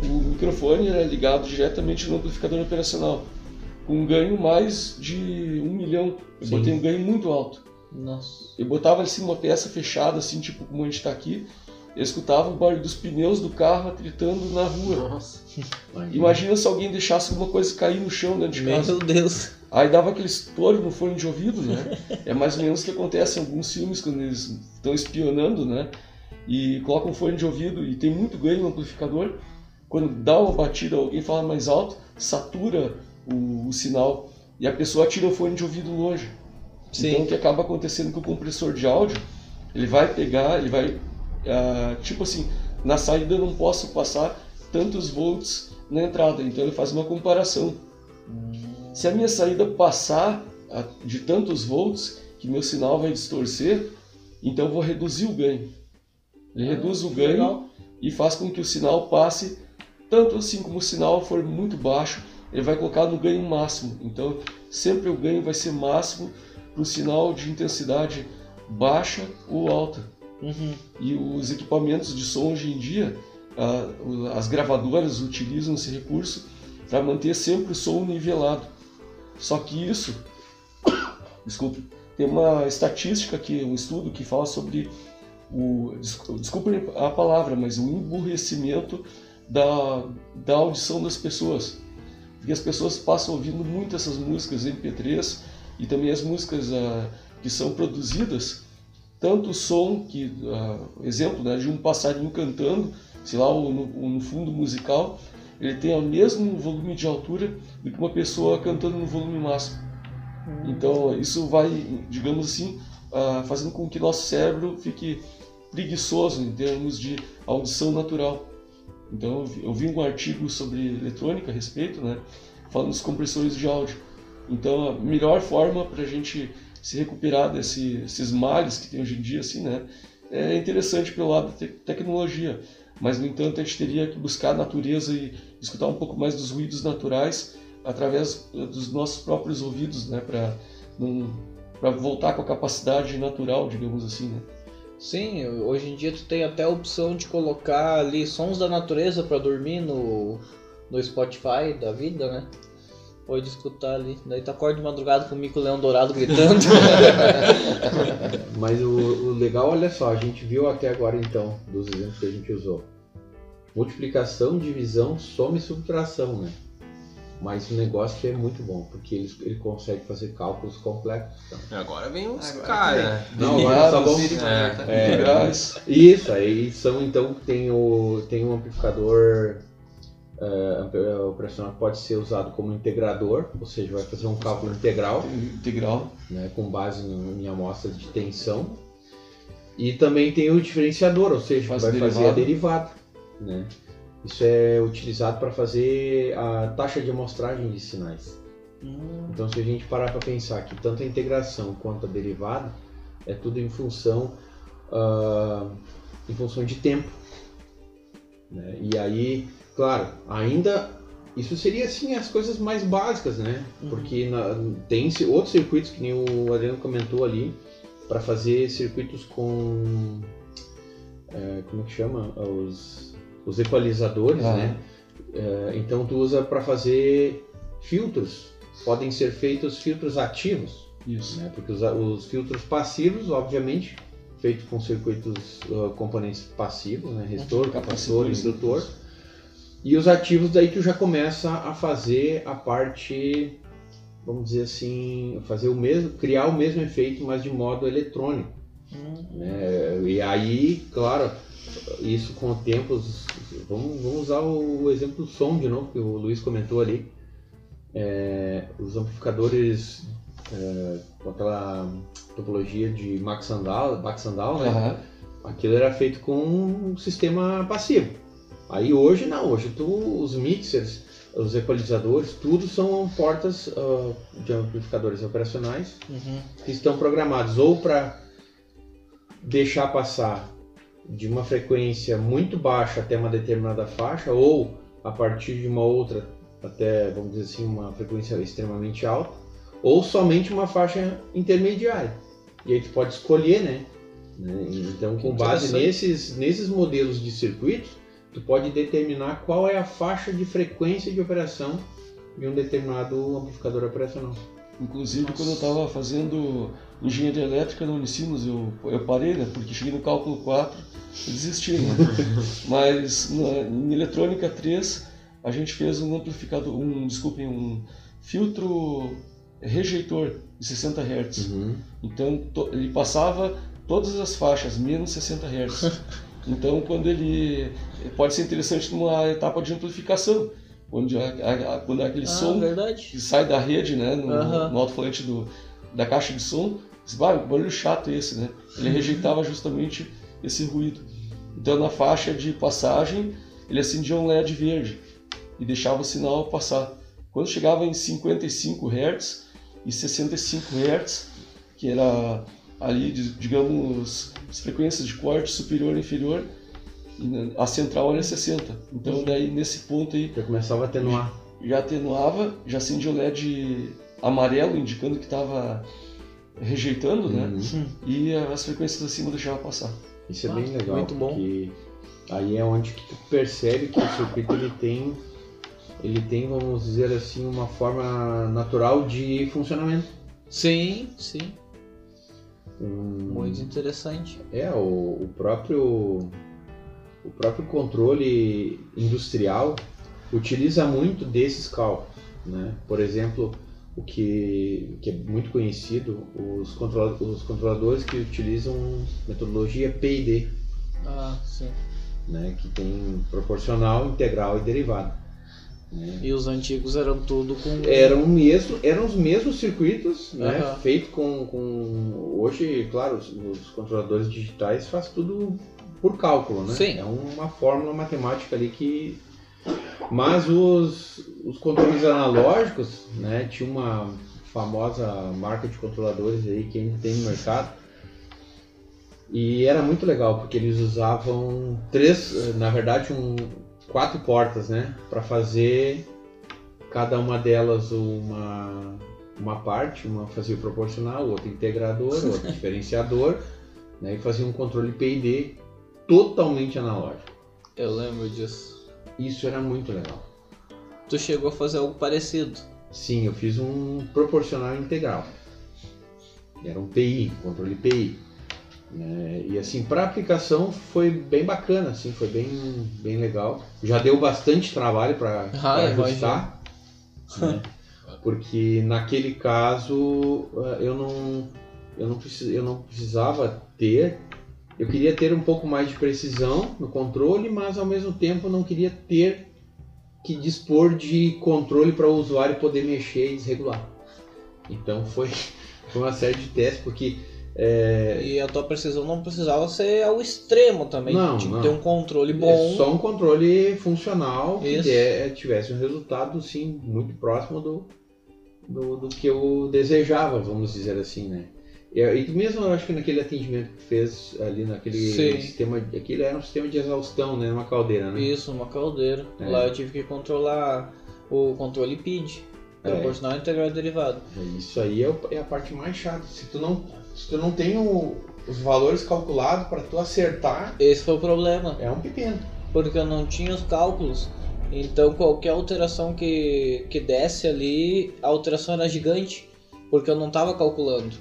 O microfone era ligado diretamente no amplificador operacional, com um ganho mais de um milhão. Eu Sim. botei um ganho muito alto. Nossa. Eu botava assim uma peça fechada, assim, tipo como a gente tá aqui. Eu escutava o barulho dos pneus do carro atritando na rua. Nossa. (laughs) Imagina se alguém deixasse alguma coisa cair no chão dentro de casa. Meu Deus. Aí dava aquele estouro no fone de ouvido, né? (laughs) É mais ou menos o que acontece em alguns filmes quando eles estão espionando, né? E colocam um fone de ouvido e tem muito ganho no amplificador. Quando dá uma batida, alguém fala mais alto, satura o, o sinal e a pessoa tira o fone de ouvido longe. Sim. Então o que acaba acontecendo com o compressor de áudio, ele vai pegar, ele vai, ah, tipo assim, na saída eu não posso passar tantos volts na entrada, então ele faz uma comparação. Se a minha saída passar a- de tantos volts, que meu sinal vai distorcer, então eu vou reduzir o ganho. Ele reduz o ganho Legal. e faz com que o sinal passe, tanto assim como o sinal for muito baixo, ele vai colocar no ganho máximo. Então, sempre o ganho vai ser máximo para o sinal de intensidade baixa ou alta. Uhum. E os equipamentos de som hoje em dia, as gravadoras utilizam esse recurso para manter sempre o som nivelado. Só que isso, (coughs) desculpe, tem uma estatística aqui, um estudo que fala sobre o, desculpe desculpe a palavra, mas o emburrecimento da, da audição das pessoas. Porque as pessoas passam ouvindo muito essas músicas MP3 e também as músicas ah, que são produzidas tanto o som que ah, exemplo né, de um passarinho cantando sei lá no, no fundo musical ele tem o mesmo volume de altura do que uma pessoa cantando no volume máximo. Então isso vai digamos assim ah, fazendo com que nosso cérebro fique preguiçoso em termos de audição natural então eu vi- um artigo sobre eletrônica a respeito né falando dos compressores de áudio então a melhor forma para a gente se recuperar desse- desses males que tem hoje em dia, assim, né? É interessante pelo lado da te- tecnologia, mas no entanto a gente teria que buscar a natureza e escutar um pouco mais dos ruídos naturais através eh, dos nossos próprios ouvidos, né? Para voltar com a capacidade natural, digamos assim, né? Sim, hoje em dia tu tem até a opção de colocar ali sons da natureza pra dormir no, no Spotify da vida, né? Pode escutar ali. Daí tu acorda de madrugada com o Mico Leão Dourado gritando. (laughs) Mas o, o legal, olha só, a gente viu até agora então, dos exemplos que a gente usou. Multiplicação, divisão, soma e subtração, né? Mas o negócio é muito bom, porque ele, ele consegue fazer cálculos complexos. então. Agora vem os caras. Não, agora bom. Derivados, É. integrais. Isso, aí são então tem o tem um amplificador é, amp- é, operacional que pode ser usado como integrador, ou seja, vai fazer um cálculo integral, integral. né, com base no- em amostras de tensão. E também tem o diferenciador, ou seja, Faz vai derivada. fazer a derivada. Né? Isso é utilizado para fazer a taxa de amostragem de sinais. Então, se a gente parar para pensar que tanto a integração quanto a derivada é tudo em função, ah, em função de tempo. né? E aí, claro, ainda isso seria assim as coisas mais básicas, né? Uhum. Porque na- tem outros circuitos que nem o Adriano comentou ali para fazer circuitos com é, como é que chama os os equalizadores, Ah. né? É, então tu usa para fazer filtros. Podem ser feitos filtros ativos, Isso. né? Porque os, os filtros passivos, obviamente, feitos com circuitos uh, componentes passivos, né? Resistor, capacitor, indutor. E os ativos daí tu já começa a fazer a parte, vamos dizer assim, fazer o mesmo, criar o mesmo efeito, mas de modo eletrônico. né? E aí, claro, isso com o tempo, os- vamos, vamos usar o, exemplo do som de novo, que o Luiz comentou ali. É, os amplificadores é, com aquela topologia de Max Sandal, Max Sandal né? Aham. aquilo era feito com um sistema passivo. Aí hoje não, hoje tu, os mixers, os equalizadores, tudo são portas ah, de amplificadores operacionais Uhum. que estão programados ou para deixar passar de uma frequência muito baixa até uma determinada faixa ou a partir de uma outra até, vamos dizer assim, uma frequência extremamente alta ou somente uma faixa intermediária. E aí tu pode escolher, né? Né? Então, com base nesses, nesses modelos de circuitos, tu pode determinar qual é a faixa de frequência de operação de um determinado amplificador operacional. Inclusive, quando eu estava fazendo engenharia elétrica na Unicinos, eu, eu parei, né? Porque cheguei no cálculo 4 e desisti, né? (laughs) Mas na, em eletrônica 3, a gente fez um amplificador, um, desculpem, um filtro rejeitor de 60 Hz. Então, to- ele passava todas as faixas, menos 60 Hz. (laughs) Então, quando ele pode ser interessante numa etapa de amplificação, onde a, a- a- quando há aquele Ah, som verdade. que sai da rede, né, no, no alto-falante da caixa de som, que barulho chato esse, né? ele (laughs) rejeitava justamente esse ruído. Então na faixa de passagem ele acendia um LED verde e deixava o sinal passar. Quando chegava em 55 Hz e 65 Hz, que era ali, digamos, as frequências de corte superior e inferior, a central era 60. Então daí nesse ponto aí Já começava a atenuar. já atenuava, já acendia o LED amarelo indicando que estava rejeitando, né? Uhum. E as frequências acima deixava passar. Isso é Ah, bem legal. muito bom. Porque aí é onde que tu percebe que o circuito ele tem, ele tem, vamos dizer assim, uma forma natural de funcionamento. Sim, sim. Um- Muito interessante. É, o, o próprio o próprio controle industrial utiliza muito desses cálculos, né? Por exemplo, o que, que é muito conhecido, os, controla- os controladores que utilizam metodologia P&D, Ah, sim. né? Que tem proporcional, integral e derivada. né? E os antigos eram tudo com. Eram, mesmo, eram os mesmos circuitos, né? Aham. Feito com, com. Hoje, claro, os, os controladores digitais faz tudo por cálculo, né? Sim. É uma fórmula matemática ali que. Mas os, os controles analógicos, né? Tinha uma famosa marca de controladores aí que ainda tem no mercado. E era muito legal, porque eles usavam três, na verdade, um, quatro portas, né? Para fazer cada uma delas uma, uma parte, uma fazia proporcional, outra integrador, outra (laughs) diferenciador, né? E fazia um controle P&D totalmente analógico. Eu lembro disso. Isso era muito legal. Tu chegou a fazer algo parecido. Sim, eu fiz um proporcional integral. Era um PI, controle PI. né? E assim, para aplicação foi bem bacana, assim, foi bem, bem legal. Já deu bastante trabalho para Ah, ajustar. né? (laughs) Porque naquele caso eh, eu não, eu, não precis, eu não precisava ter. Eu queria ter um pouco mais de precisão no controle, mas ao mesmo tempo não queria ter que dispor de controle para o usuário poder mexer e desregular. Então foi, (laughs) foi uma série de testes, porque é, E a tua precisão não precisava ser ao extremo também. Não, que não. ter um controle é bom. só um controle funcional que der- tivesse um resultado sim, muito próximo do, do, do que eu desejava, vamos dizer assim, né? E, mesmo eu acho que naquele atendimento que fez ali naquele Sim. sistema, aquele era um sistema de exaustão, né? Numa caldeira, né? Isso, uma caldeira. É. Lá eu tive que controlar o controle PID. É. Proporcional integral e derivado. Isso aí é, é a parte mais chata. Se tu não, se tu não tem o- os valores calculados para tu acertar, Esse foi o problema. é um pepino. Porque eu não tinha os cálculos. Então qualquer alteração que, que desse ali, a alteração era gigante. Porque eu não estava calculando.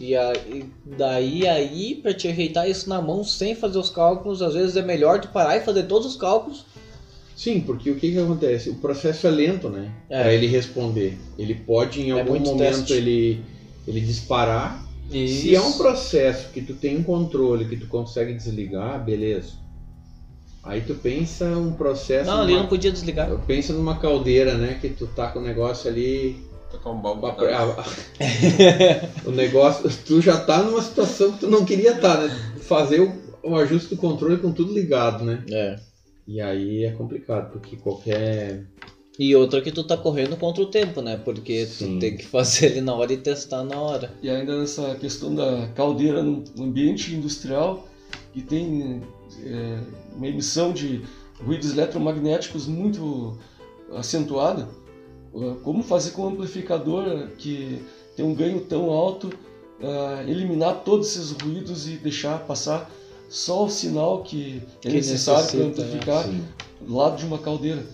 E aí, daí aí, pra te ajeitar isso na mão sem fazer os cálculos, às vezes é melhor tu parar e fazer todos os cálculos. Sim, porque o que, que acontece? O processo é lento, né? É. Para ele responder. Ele pode em É algum muito momento teste. ele, ele disparar. Se é um processo que tu tem um controle que tu consegue desligar, beleza. Aí tu pensa um processo. Não, numa- não podia desligar. Pensa numa caldeira, né? Que tu tá com o negócio ali Tocar um balde. A- (laughs) o negócio, tu já tá numa situação que tu não queria estar, né? Fazer o, o ajuste do controle com tudo ligado, né? É. E aí é complicado, porque qualquer. E outra que tu tá correndo contra o tempo, né? Porque Sim. tu tem que fazer ali na hora e testar na hora. E ainda nessa questão da caldeira no ambiente industrial, que tem é, uma emissão de ruídos eletromagnéticos muito acentuada, como fazer com um amplificador que tem um ganho tão alto, uh, eliminar todos esses ruídos e deixar passar só o sinal que é Que necessário para né? amplificar do lado de uma caldeira.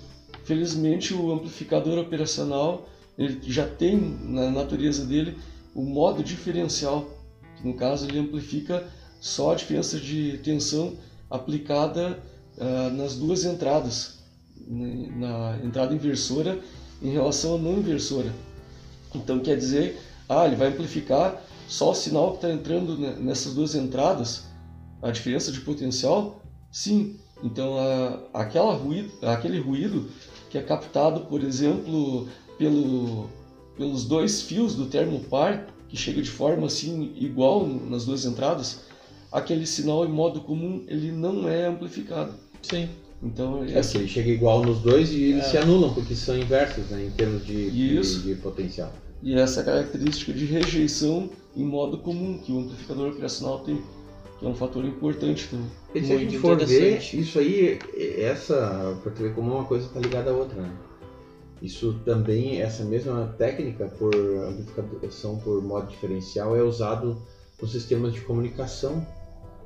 Felizmente o amplificador operacional ele já tem na natureza dele o modo diferencial, que no caso ele amplifica só a diferença de tensão aplicada ah, nas duas entradas, né, na entrada inversora em relação à não inversora. Então quer dizer, ah, ele vai amplificar só o sinal que está entrando ne- nessas duas entradas, a diferença de potencial? Sim. Então a, aquela ruído, aquele ruído que é captado, por exemplo, pelo, pelos dois fios do termopar, que chega de forma assim igual nas duas entradas, aquele sinal em modo comum ele não é amplificado. Sim. Então É que ele chega igual nos dois e eles É. se anulam, porque são inversos né, em termos de, de- Isso. de potencial. E essa característica de rejeição em modo comum que o amplificador operacional tem, que é um fator importante também. E se a Muito gente for ver, interessante. isso aí, essa, pra tu ver como uma coisa está ligada à outra, né? Isso também, essa mesma técnica por amplificação por modo diferencial é usado nos sistemas de comunicação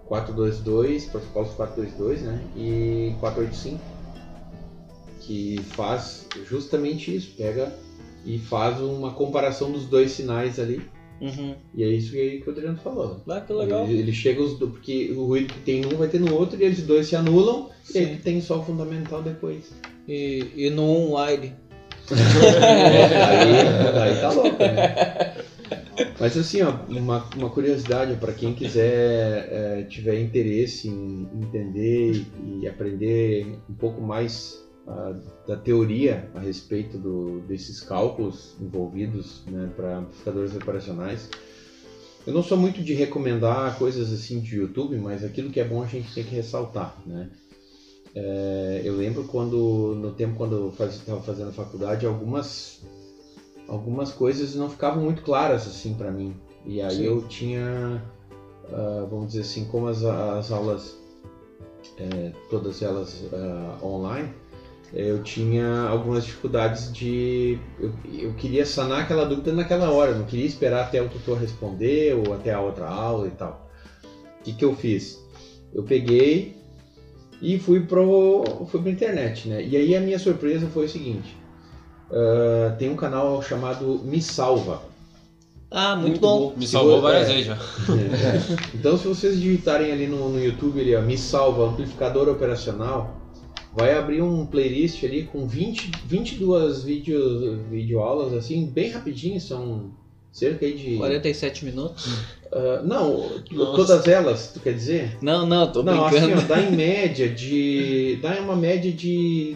422, protocolos 422, né? E 485, que faz justamente isso, pega e faz uma comparação dos dois sinais ali. Uhum. E é isso que, que o Adriano falou. Ah, que legal. Ele, ele chega os do- porque o ruído que tem num vai ter no outro e eles dois se anulam e aí Sim. tu tem só o fundamental depois. E, e no um wide. (laughs) aí, aí tá louco, né? (laughs) Mas assim, ó, uma, uma curiosidade para quem quiser é, tiver interesse em entender e, aprender um pouco mais ah, da teoria a respeito do, desses cálculos envolvidos né, para amplificadores operacionais. Eu não sou muito de recomendar coisas assim de YouTube, mas aquilo que é bom a gente tem que ressaltar, né? É, eu lembro quando no tempo quando eu estava fazendo faculdade algumas algumas coisas não ficavam muito claras assim para mim. E aí Sim. eu tinha ah, vamos dizer assim como as, as aulas é, todas elas ah, online eu tinha algumas dificuldades de eu, eu queria sanar aquela dúvida naquela hora eu não queria esperar até o tutor responder ou até a outra aula e tal. O que que eu fiz? Eu peguei e fui pro fui pra internet né? E aí a minha surpresa foi o seguinte ah, tem um canal chamado Me Salva Ah, muito, Muito bom. Me Se salvou vo- várias é. vezes já. então, se vocês digitarem ali no, no YouTube, ali, ó, me salva amplificador operacional, vai abrir um playlist ali com 20, 22 vídeos, videoaulas, assim, bem rapidinho, são cerca aí de. 47 minutos. Ah, não, Nossa. todas elas, tu quer dizer? Não, não, tô não, assim, brincando. ó, dá em média de. dá uma média de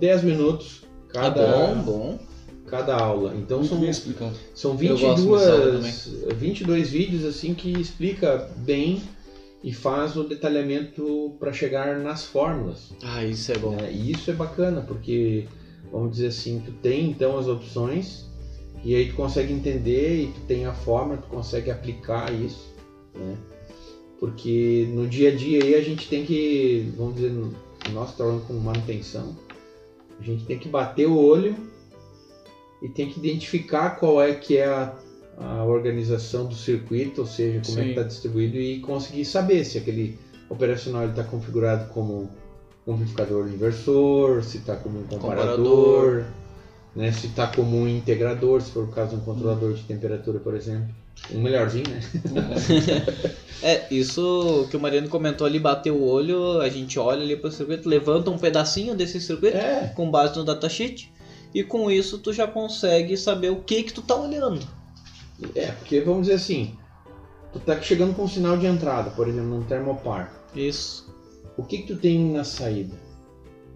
10 minutos Cada, bom, bom. cada aula. Então Muito são bem explicado. são Eu gosto de salva 22, 22 vídeos assim que explica bem e faz o detalhamento para chegar nas fórmulas. Ah, isso é bom. né? E isso é bacana porque vamos dizer assim, tu tem então as opções e aí tu consegue entender e tu tem a fórmula, tu consegue aplicar isso, né? Porque no dia a dia aí a gente tem que, vamos dizer, nós trabalhamos com manutenção, a gente tem que bater o olho e tem que identificar qual é que é a, a organização do circuito, ou seja, como é que Sim. está distribuído e conseguir saber se aquele operacional está configurado como um amplificador inversor, se está como um comparador, Comparador. né, se está como um integrador, se for o caso de um controlador de temperatura, por exemplo. Um melhorzinho, né? (laughs) É, isso que o Mariano comentou ali, bateu o olho, a gente olha ali pro circuito, levanta um pedacinho desse circuito É, com base no datasheet e com isso tu já consegue saber o que que tu tá olhando. é, porque vamos dizer assim, tu tá chegando com um sinal de entrada, por exemplo, num termopar. Isso. O que, que tu tem na saída?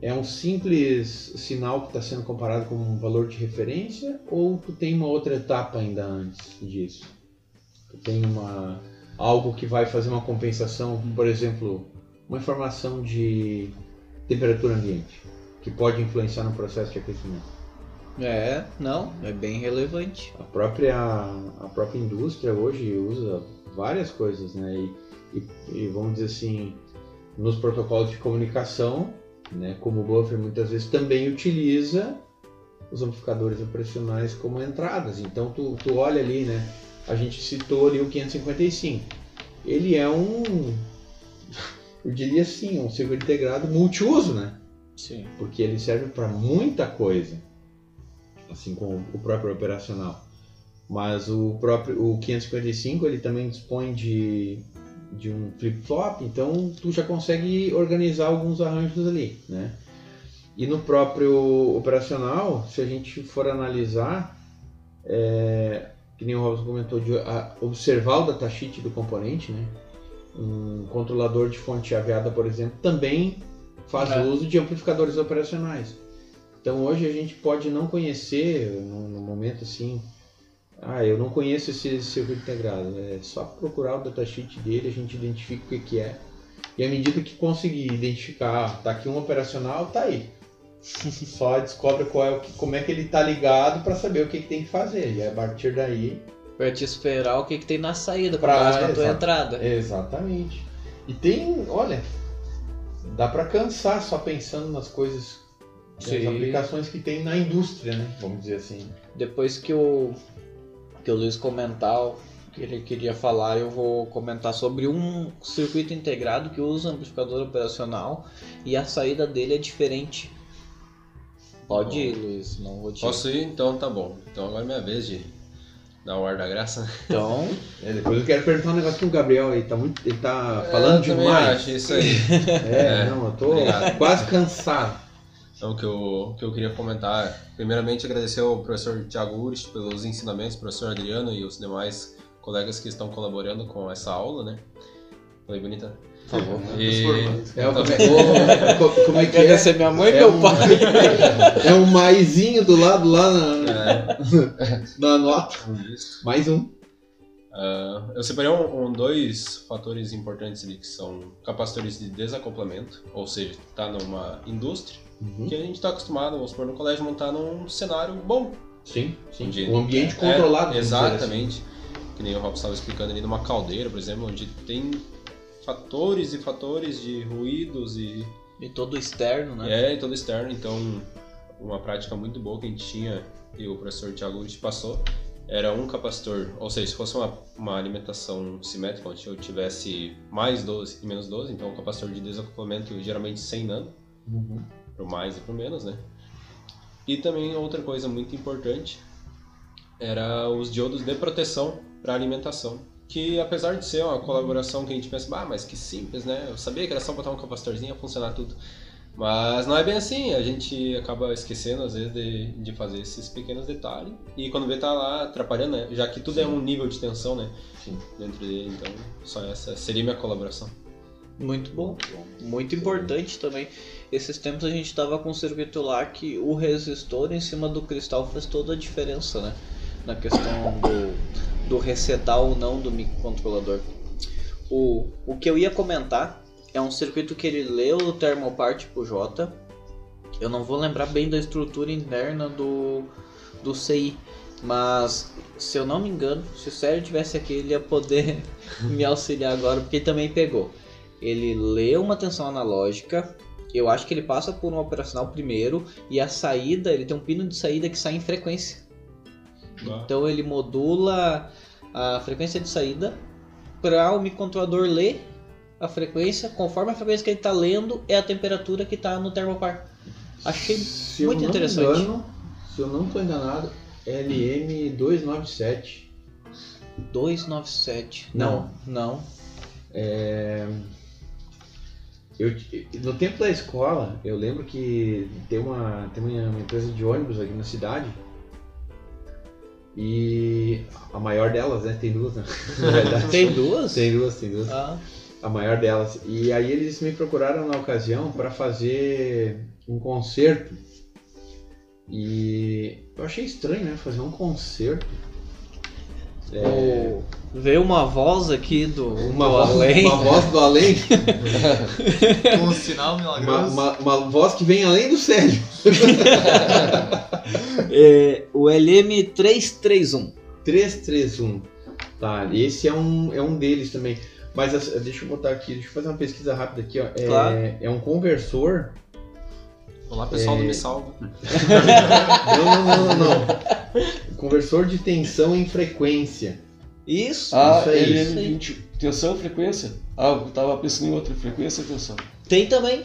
É um simples sinal que está sendo comparado com um valor de referência ou tu tem uma outra etapa ainda antes disso? Tem uma algo que vai fazer uma compensação, por exemplo, uma informação de temperatura ambiente que pode influenciar no processo de aquecimento. É, não, é bem relevante. A própria, a própria indústria hoje usa várias coisas, né? E, e- e vamos dizer assim, nos protocolos de comunicação, né? Como o buffer muitas vezes também utiliza os amplificadores operacionais como entradas. Então tu, tu olha ali, né? A gente citou ali o 555. Ele é um, eu diria assim, um circuito integrado multiuso, né? Sim. porque ele serve para muita coisa, assim como o próprio operacional. Mas o próprio o 555 ele também dispõe de, de um flip-flop, então tu já consegue organizar alguns arranjos ali, né? E no próprio operacional, se a gente for analisar, é, que nem o Robson comentou, de observar o datasheet do componente, né? Um controlador de fonte chaveada, por exemplo, também faz uso de amplificadores operacionais. Então hoje a gente pode não conhecer, no, no momento assim, Ah, eu não conheço esse circuito integrado. É só procurar o datasheet dele, a gente identifica o que, que é. E à medida que conseguir identificar, tá aqui um operacional, tá aí. (laughs) Só descobre qual é o que, como é que ele tá ligado para saber o que, que tem que fazer. E a partir daí. Pra te esperar o que, que tem na saída, Pra- base na tua entrada. Exatamente. E tem, olha, dá para cansar só pensando nas coisas, nas Sim. aplicações que tem na indústria, né? Vamos dizer assim. Depois que o, que o Luiz comentar o que ele queria falar, eu vou comentar sobre um circuito integrado que usa amplificador operacional e a saída dele é diferente. Pode ir, Luiz, não vou te. Posso ir? Então tá bom. Então agora é minha vez de dar o ar da graça. Então, (laughs) É, depois eu quero perguntar um negócio que o Gabriel aí tá muito, ele tá falando É, Eu também demais. acho isso aí. (laughs) É, É, (laughs) não, eu tô obrigado. quase cansado. Então, o que eu, que eu queria comentar, primeiramente agradecer ao professor Tiago Urich pelos ensinamentos, professor Adriano e os demais colegas que estão colaborando com essa aula, né? Falei bonita? Por favor. E... É, o- como, é, o- co- como é que é? Agradecer minha mãe e É meu um- pai. (laughs) É um maisinho do lado lá na, É, na nota. isso. Mais um. Ah, eu separei um, um- dois fatores importantes ali, que são capacitores de desacoplamento, ou seja, tá numa indústria Uhum. que a gente está acostumado, vamos supor, no colégio montar num cenário bom. Sim, sim. onde- Um ambiente É, controlado. vamos dizer assim. exatamente. Que nem o Rob estava explicando ali numa caldeira, por exemplo, onde tem fatores e fatores de ruídos e E todo externo, né? é e todo externo. Então, uma prática muito boa que a gente tinha e o professor Thiago Urich passou era um capacitor, ou seja, se fosse uma, uma alimentação simétrica, onde eu tivesse mais 12 e menos 12, então um capacitor de desacoplamento geralmente 100 nano, Uhum. pro mais e pro menos, né? E também outra coisa muito importante era os diodos de proteção para alimentação, que apesar de ser uma colaboração que a gente pensa, ah, mas que simples, né? Eu sabia que era só botar um capacitorzinho e funcionar tudo. Mas não é bem assim, a gente acaba esquecendo às vezes de, de fazer esses pequenos detalhes e quando vê tá lá atrapalhando, né? Já que tudo é um nível de tensão, né? Sim. Dentro dele, então só essa seria minha colaboração. Muito bom. Muito importante também. Esses tempos a gente tava com um circuito lá que o resistor em cima do cristal fez toda a diferença, né? Na questão do, do resetar ou não do microcontrolador. O, o que eu ia comentar é um circuito que ele leu o Thermopart pro J. Eu não vou lembrar bem da estrutura interna do, do CI. Mas, se eu não me engano, se o Sérgio tivesse aqui, ele ia poder (laughs) me auxiliar agora, porque também pegou. Ele lê uma tensão analógica, eu acho que ele passa por um operacional primeiro, e a saída, ele tem um pino de saída que sai em frequência. Então ele modula a frequência de saída para o microcontrolador ler a frequência, conforme a frequência que ele está lendo, é a temperatura que está no termopar. Achei Se muito interessante. engano, se eu não estou enganado, LM297. 297. Não. Não. Eu, no tempo da escola, eu lembro que tem uma, tem uma empresa de ônibus aqui na cidade. E a maior delas, né? Tem duas, né? (laughs) Tem duas? Tem duas, tem duas. Ah, A maior delas. E aí eles me procuraram na ocasião para fazer um concerto. E eu achei estranho, né? Fazer um concerto. É, Veio uma voz aqui do, uma, do voz, além. uma voz do além. (laughs) Com um sinal Uma, milagroso. uma, uma voz que vem além do Sérgio. (laughs) É, o LM331. 331. Tá, esse é um, é um deles também. Mas deixa eu botar aqui, deixa eu fazer uma pesquisa rápida aqui, ó. É, Claro. é um conversor. Olá pessoal É. do Me Salva. (laughs) Não, não, não, não, não. Conversor de tensão em frequência. Isso, Ah, isso aí. ele isso aí. M20. Tensão, frequência? Ah, eu tava pensando em outra frequência, tensão. Tem também.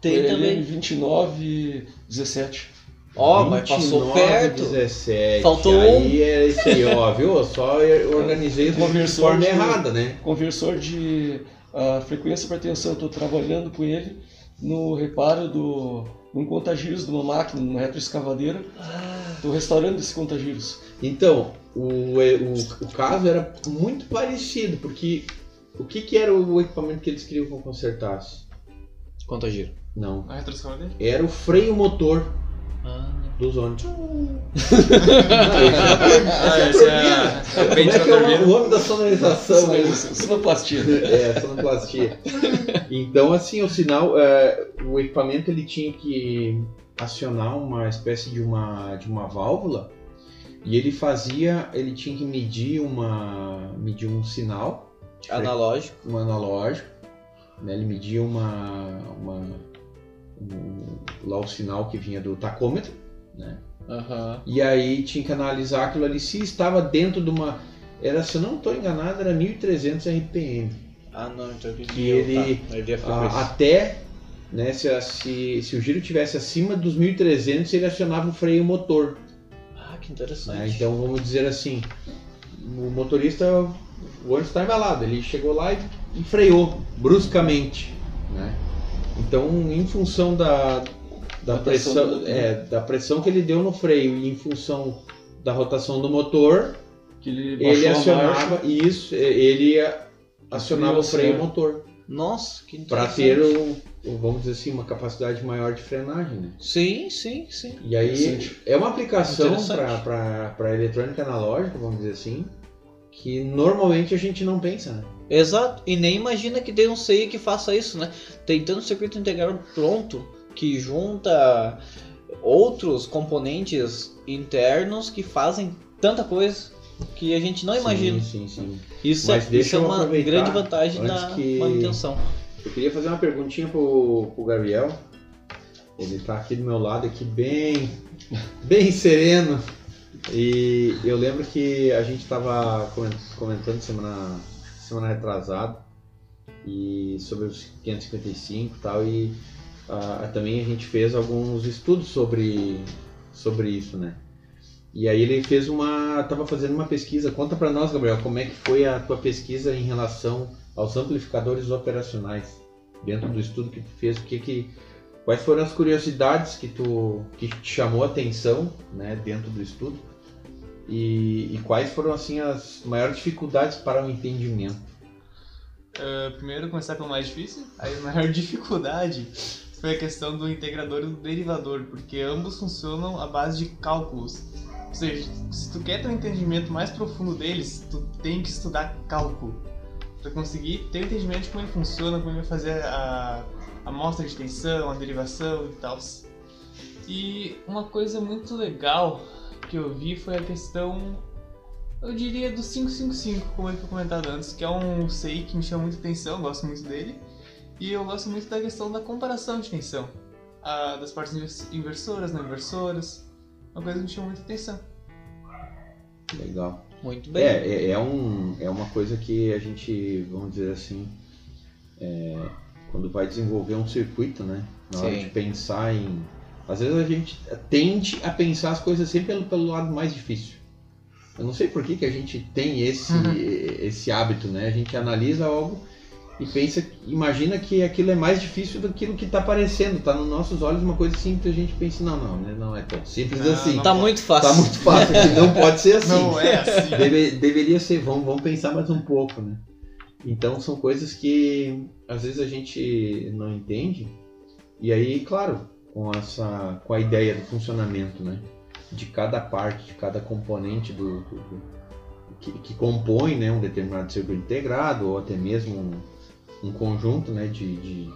Tem também. M29, 17. Ó, mas passou 29, perto. 17. Faltou Aí é esse aí, ó, viu? Eu só organizei de Conversor forma de- errada, né? Conversor de ah, frequência para tensão. Estou trabalhando com ele no reparo do num contagiros de uma máquina, numa retroescavadeira. Estou restaurando esse contagiros. Então, o, o, o caso era muito parecido, porque o que, que era o equipamento que eles queriam que eu consertasse? Quanto a giro? Não. A retroescavadeira? Era o freio motor Ah, dos ônibus. Ah, esse é Como é na que é o, nome da sonorização? Sonoplastia. É, sonoplastia. Então, assim, o sinal, é, o equipamento ele tinha que acionar uma espécie de uma, de uma válvula e ele fazia, ele tinha que medir uma, medir um sinal, Analógico. um analógico, né? Ele media uma, uma um- lá o sinal que vinha do tacômetro, né? Aham. E aí tinha que analisar aquilo ali se estava dentro de uma, era se eu não estou enganado era 1300 RPM. Ah, não, então. Que ele- Tá, ele A- até né, se, se, se o giro tivesse acima dos 1300 ele acionava o freio motor Que né? interessante. então vamos dizer assim o motorista o ônibus está embalado ele chegou lá e, e freou bruscamente né? então em função da, da Rotação pressão do é, da pressão que ele deu no freio e em função da rotação do motor Que ele ele acionava isso ele acionava o freio acelera. motor Nossa, que para interessante. ter o, o- vamos dizer assim uma capacidade maior de frenagem né? Sim, sim, sim. e aí é uma aplicação para eletrônica analógica vamos dizer assim que normalmente a gente não pensa né? Exato. E nem imagina que tem um CI que faça isso, né? Tem tanto circuito integrado pronto que junta outros componentes internos que fazem tanta coisa que a gente não imagina. sim, sim, sim. Isso, Mas é, deixa isso é eu uma grande vantagem da que- manutenção. Eu queria fazer uma perguntinha pro, pro Gabriel. Ele tá aqui do meu lado aqui bem bem sereno. E eu lembro que a gente estava comentando semana semana retrasada e sobre os 555 e tal e ah, também a gente fez alguns estudos sobre sobre isso né? E aí ele fez uma tava fazendo uma pesquisa. Conta para nós Gabriel como é que foi a tua pesquisa em relação aos amplificadores operacionais dentro do estudo que tu fez que que quais foram as curiosidades que tu que te chamou a atenção né dentro do estudo e, e quais foram assim as maiores dificuldades para o entendimento Ah, primeiro começar pelo mais difícil, aí a maior (laughs) dificuldade foi a questão do integrador e do derivador, porque ambos funcionam à base de cálculos. Ou seja, se tu quer ter um entendimento mais profundo deles, tu tem que estudar cálculo. Pra conseguir ter entendimento de como ele funciona, como ele vai fazer a a amostra de tensão, a derivação e tal. E uma coisa muito legal que eu vi foi a questão eu diria do 555, como ele foi comentado antes, que é um CI que me chama muita atenção, eu gosto muito dele. E eu gosto muito da questão da comparação de tensão. Ah, das partes invers- inversoras, não inversoras. Uma coisa que me chama muita atenção. legal Muito bem. É, é, é, um, é uma coisa que a gente, vamos dizer assim, é, quando vai desenvolver um circuito, né? Na hora Sim. de pensar em. Às vezes a gente tende a pensar as coisas sempre pelo, pelo lado mais difícil. Eu não sei por que, que a gente tem esse, Uhum. esse hábito, né? A gente analisa algo e pensa, imagina que aquilo é mais difícil do que está aparecendo. Está nos nossos olhos uma coisa simples, a gente pensa, não, não, né? não é tão simples Não, assim. não Tá muito fácil. Tá muito fácil, não pode ser assim. Não é assim. (laughs) Deve- deveria ser, vamos, vamos pensar mais um pouco, né? Então são coisas que às vezes a gente não entende. E aí, claro, com essa com a ideia do funcionamento, né? De cada parte, de cada componente do, do- do- que, que compõe né, um determinado circuito integrado, ou até mesmo um, um conjunto né, de, de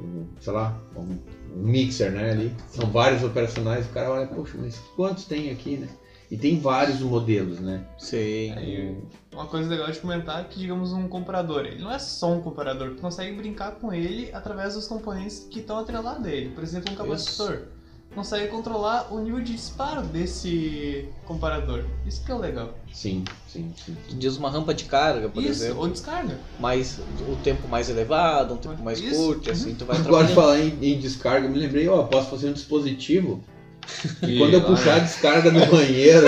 um, sei lá, um, um mixer né, ali. São vários operacionais, o cara olha, poxa, mas quantos tem aqui, né? E tem vários modelos, né? Sim. Aí, uma coisa legal de comentar é que, digamos, um comparador, ele não é só um comparador, tu consegue brincar com ele através dos componentes que estão atrelados a ele. Por exemplo, um capacitor. Consegue controlar o nível de disparo desse comparador. Isso que é o legal. Sim, sim, sim. Tu diz uma rampa de carga, por Isso, exemplo. ou descarga. mais o tempo mais elevado, um tempo mais Isso. curto, assim, tu vai Agora falar em, em descarga, eu me lembrei, ó, posso fazer um dispositivo (laughs) E quando eu puxar a descarga no banheiro,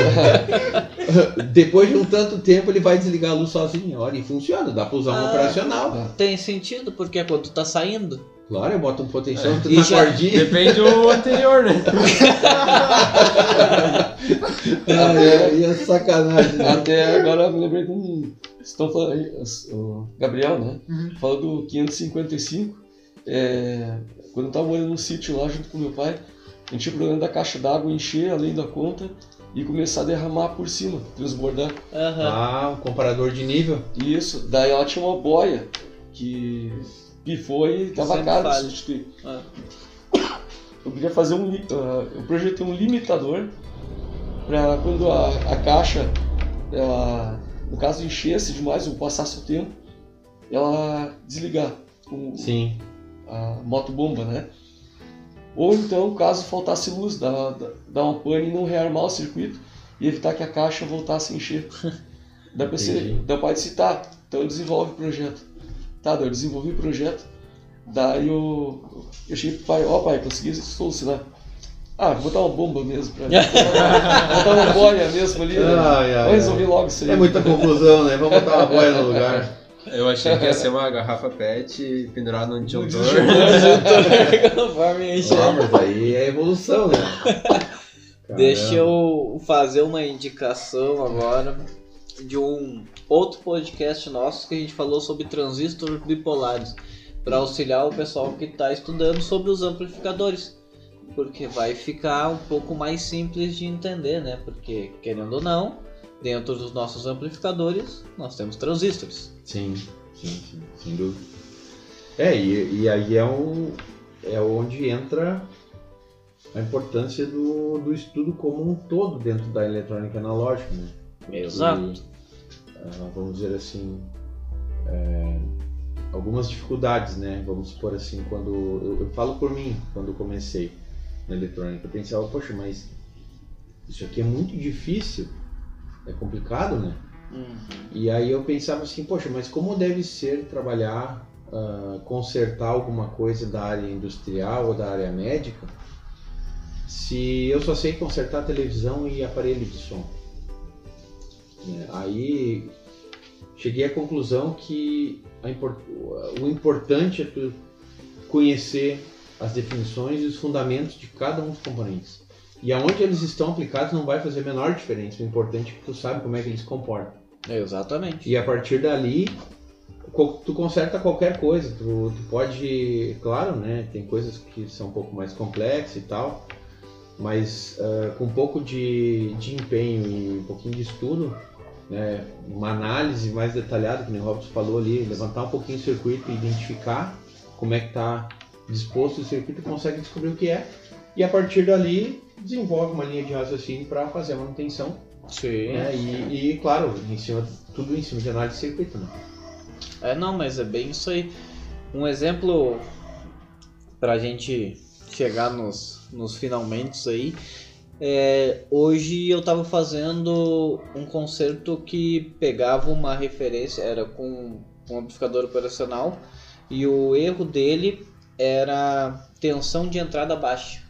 (laughs) depois de um tanto tempo ele vai desligar a luz sozinho. Olha, e funciona, dá pra usar um Ah. operacional. Tem sentido, porque é quando tu tá saindo. Claro, eu boto um potenciômetro É, na já- cordinha. Depende do anterior, né? (laughs) Ah, é, e é sacanagem. né? Até agora eu me lembrei de um. Estão falando aí, o Gabriel, né? Uhum. Falou do 555. É, quando eu tava morando num sítio lá junto com meu pai, a gente tinha o problema da caixa d'água encher além da conta e começar a derramar por cima, transbordar. Aham. Ah, um comparador de nível. Isso, daí ela tinha uma boia que pifou e tava caro de substituir. Ah. Eu queria fazer um. ah, eu projetei um limitador para quando a, a caixa, ela, no caso, enchesse demais ou passasse o tempo, ela desligar o, Sim. a motobomba, né? Ou então, caso faltasse luz, dar, dar- dar uma pane e não rearmar o circuito e evitar que a caixa voltasse a encher. (laughs) Dá pra, ser, Entendi. dá pra citar. Então desenvolve o projeto. Tá, eu desenvolvi o projeto. Daí eu, eu cheguei pro pai, ó pai, consegui solucionar. Ah, vou botar uma bomba mesmo pra. (laughs) botar uma boia mesmo ali. né? Vou resolver logo isso aí. É muita conclusão, né? Vamos botar uma boia no lugar. Eu achei que ia ser uma garrafa PET pendurada num disjuntor. Conforme enche. Ah, mas aí é evolução, né? Deixa Caramba. eu fazer uma indicação agora de um outro podcast nosso que a gente falou sobre transistores bipolares para auxiliar o pessoal que está estudando sobre os amplificadores. Porque vai ficar um pouco mais simples de entender, né? Porque, querendo ou não, dentro dos nossos amplificadores nós temos transistores. Sim, sim, sim, sem dúvida. É, e, e aí é, um, é onde entra a importância do, do estudo como um todo dentro da eletrônica analógica, né? Exato. Ah, vamos dizer assim, é, algumas dificuldades, né? Vamos supor assim, quando eu, eu falo por mim, quando eu comecei na eletrônica, eu pensava, poxa, mas isso aqui é muito difícil, é complicado, né? E aí eu pensava assim, poxa, mas como deve ser trabalhar, ah, consertar alguma coisa da área industrial ou da área médica, se eu só sei consertar televisão e aparelho de som? Né, Aí cheguei à conclusão que a impor- o importante é tu conhecer as definições e os fundamentos de cada um dos componentes. E aonde eles estão aplicados não vai fazer a menor diferença. O importante é que tu sabe como é que eles se comportam. Exatamente. E a partir dali, tu conserta qualquer coisa. Tu, tu pode, claro, né? Tem coisas que são um pouco mais complexas e tal, mas ah, com um pouco de, de empenho e um pouquinho de estudo, né? Uma análise mais detalhada, como o Robson falou ali, levantar um pouquinho o circuito e identificar como é que está disposto o circuito, consegue descobrir o que é. E a partir dali, desenvolve uma linha de raciocínio para fazer a manutenção Sim. né? E, e, claro, em cima, tudo em cima de análise de circuito, né? É, não, mas é bem isso aí. Um exemplo pra gente chegar nos, nos finalmente aí. É, hoje eu tava fazendo um concerto que pegava uma referência, era com um amplificador operacional, e o erro dele era tensão de entrada baixa.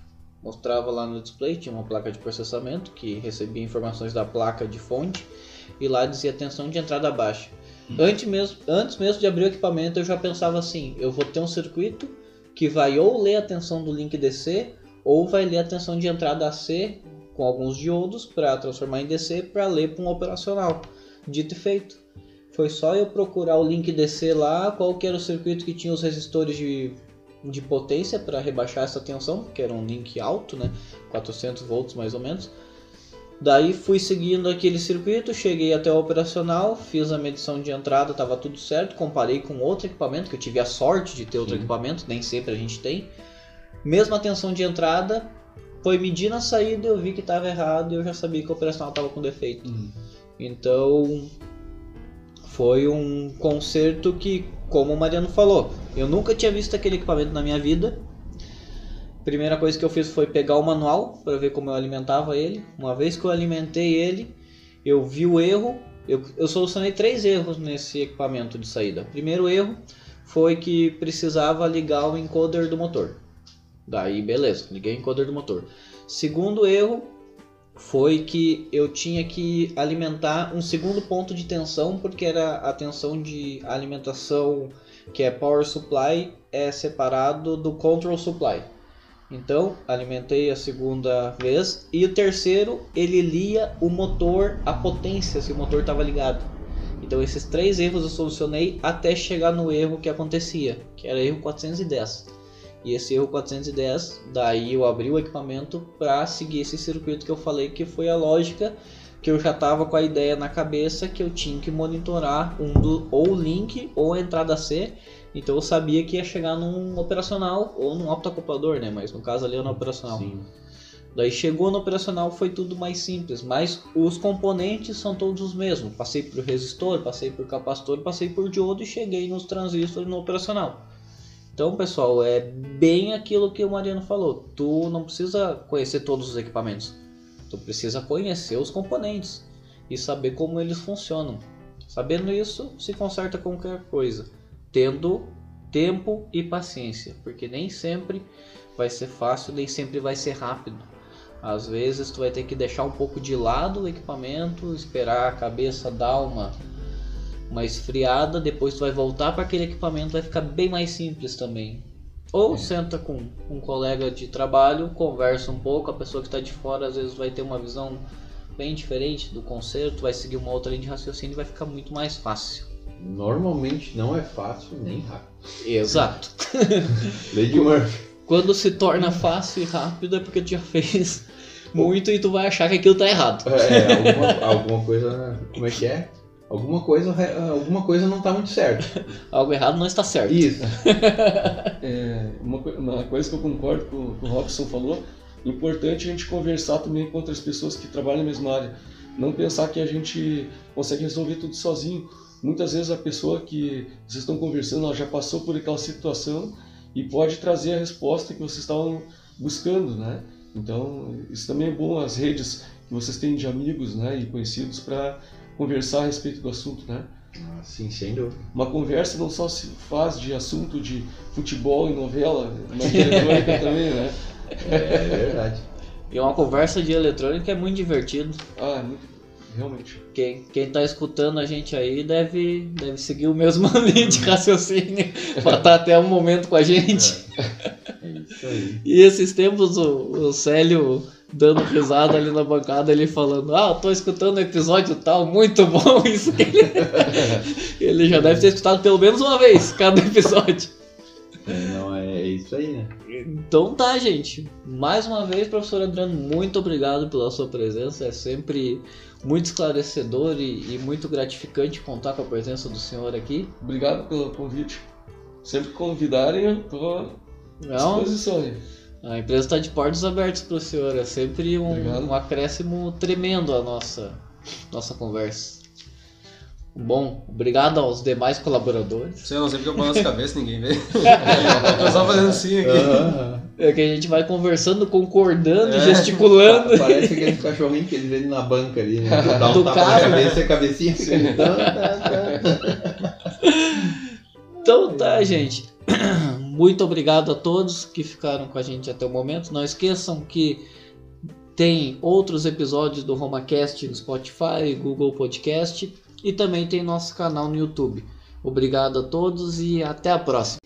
Mostrava lá no display, tinha uma placa de processamento que recebia informações da placa de fonte e lá dizia tensão de entrada baixa. Antes mesmo, antes mesmo de abrir o equipamento, eu já pensava assim: eu vou ter um circuito que vai ou ler a tensão do link DC ou vai ler a tensão de entrada AC com alguns diodos para transformar em DC para ler para um operacional. Dito e feito. Foi só eu procurar o link DC lá, qual que era o circuito que tinha os resistores de, de potência para rebaixar essa tensão, que era um link alto, né? 400 volts mais ou menos. Daí fui seguindo aquele circuito, cheguei até o operacional, fiz a medição de entrada, estava tudo certo, comparei com outro equipamento, que eu tive a sorte de ter outro Sim. equipamento, nem sempre a gente tem. Mesma tensão de entrada, foi medir na saída, eu vi que estava errado e eu já sabia que o operacional estava com defeito. Então foi um conserto que, como o Mariano falou, eu nunca tinha visto aquele equipamento na minha vida. Primeira coisa que eu fiz foi pegar o manual para ver como eu alimentava ele. Uma vez que eu alimentei ele, eu vi o erro. Eu, eu solucionei três erros nesse equipamento de saída. Primeiro erro foi que precisava ligar o encoder do motor. Daí, beleza, liguei o encoder do motor. Segundo erro foi que eu tinha que alimentar um segundo ponto de tensão, porque era a tensão de alimentação que é power supply é separado do control supply. Então, alimentei a segunda vez e o terceiro ele lia o motor, a potência se o motor estava ligado. Então, esses três erros eu solucionei até chegar no erro que acontecia, que era erro 410. E esse erro 410, daí eu abri o equipamento para seguir esse circuito que eu falei que foi a lógica que eu já estava com a ideia na cabeça que eu tinha que monitorar um do, ou o link ou a entrada C. Então eu sabia que ia chegar num operacional ou num autoacoplador, né? Mas no caso ali é no operacional. Sim. Daí chegou no operacional foi tudo mais simples, mas os componentes são todos os mesmos. Passei por resistor, passei por capacitor, passei por diodo e cheguei nos transistores no operacional. Então, pessoal, é bem aquilo que o Mariano falou. Tu não precisa conhecer todos os equipamentos. Tu precisa conhecer os componentes e saber como eles funcionam. Sabendo isso, se conserta qualquer coisa, tendo tempo e paciência, porque nem sempre vai ser fácil, nem sempre vai ser rápido. Às vezes tu vai ter que deixar um pouco de lado o equipamento, esperar a cabeça dar uma uma esfriada, depois tu vai voltar para aquele equipamento, vai ficar bem mais simples também. Ou É. senta com um colega de trabalho, conversa um pouco, a pessoa que está de fora às vezes vai ter uma visão bem diferente do concerto, vai seguir uma outra linha de raciocínio e vai ficar muito mais fácil. Normalmente não é fácil nem rápido. Exato. (laughs) Lady Murphy. Quando se torna fácil e rápido é porque tu já fez muito e tu vai achar que aquilo tá errado. É, alguma, alguma coisa. Como é que é? Alguma coisa, alguma coisa não tá muito certo. (laughs) Algo errado não está certo. Isso. (laughs) É, uma, uma coisa que eu concordo com, com o Robson falou, importante a gente conversar também com outras pessoas que trabalham na mesma área. Não pensar que a gente consegue resolver tudo sozinho. Muitas vezes a pessoa que vocês estão conversando, ela já passou por aquela situação e pode trazer a resposta que vocês estavam buscando, né? Então, isso também é bom, as redes que vocês têm de amigos né, e conhecidos para conversar a respeito do assunto, né? Sim, sem dúvida. Uma conversa não só se faz de assunto de futebol e novela, mas de eletrônica (laughs) também, né? É verdade. E uma conversa de eletrônica é muito divertido. Ah, é muito, realmente. Quem, quem tá escutando a gente aí deve, deve seguir o mesmo (laughs) linha de raciocínio pra estar até um momento com a gente. É isso aí. E esses tempos o, o Célio dando risada ali na bancada, ele falando, ah, tô escutando o episódio tal, muito bom (laughs) isso que ele... ele já deve ter escutado pelo menos uma vez cada episódio. É, não, é isso aí, né? Então tá, gente. Mais uma vez, professor Adriano, muito obrigado pela sua presença. É sempre muito esclarecedor e, e muito gratificante contar com a presença do senhor aqui. Obrigado pelo convite. Sempre que convidarem, eu tô à disposição aí. a empresa está de portas abertas para o senhor. É sempre um, um acréscimo tremendo a nossa, nossa conversa. Bom, obrigado aos demais colaboradores. Sei, eu não sei porque eu balanço a cabeça, ninguém vê. (laughs) eu só fazendo assim aqui. É que a gente vai conversando, concordando, É. gesticulando. Pa- Parece aqueles cachorrinhos que eles vendem na banca ali, né? Dá um Do tapa na cabeça e a cabecinha fica. Tá, tá. Então tá, gente. Muito obrigado a todos que ficaram com a gente até o momento. Não esqueçam que tem outros episódios do RomaCast no Spotify, Google Podcast e também tem nosso canal no YouTube. Obrigado a todos e até a próxima.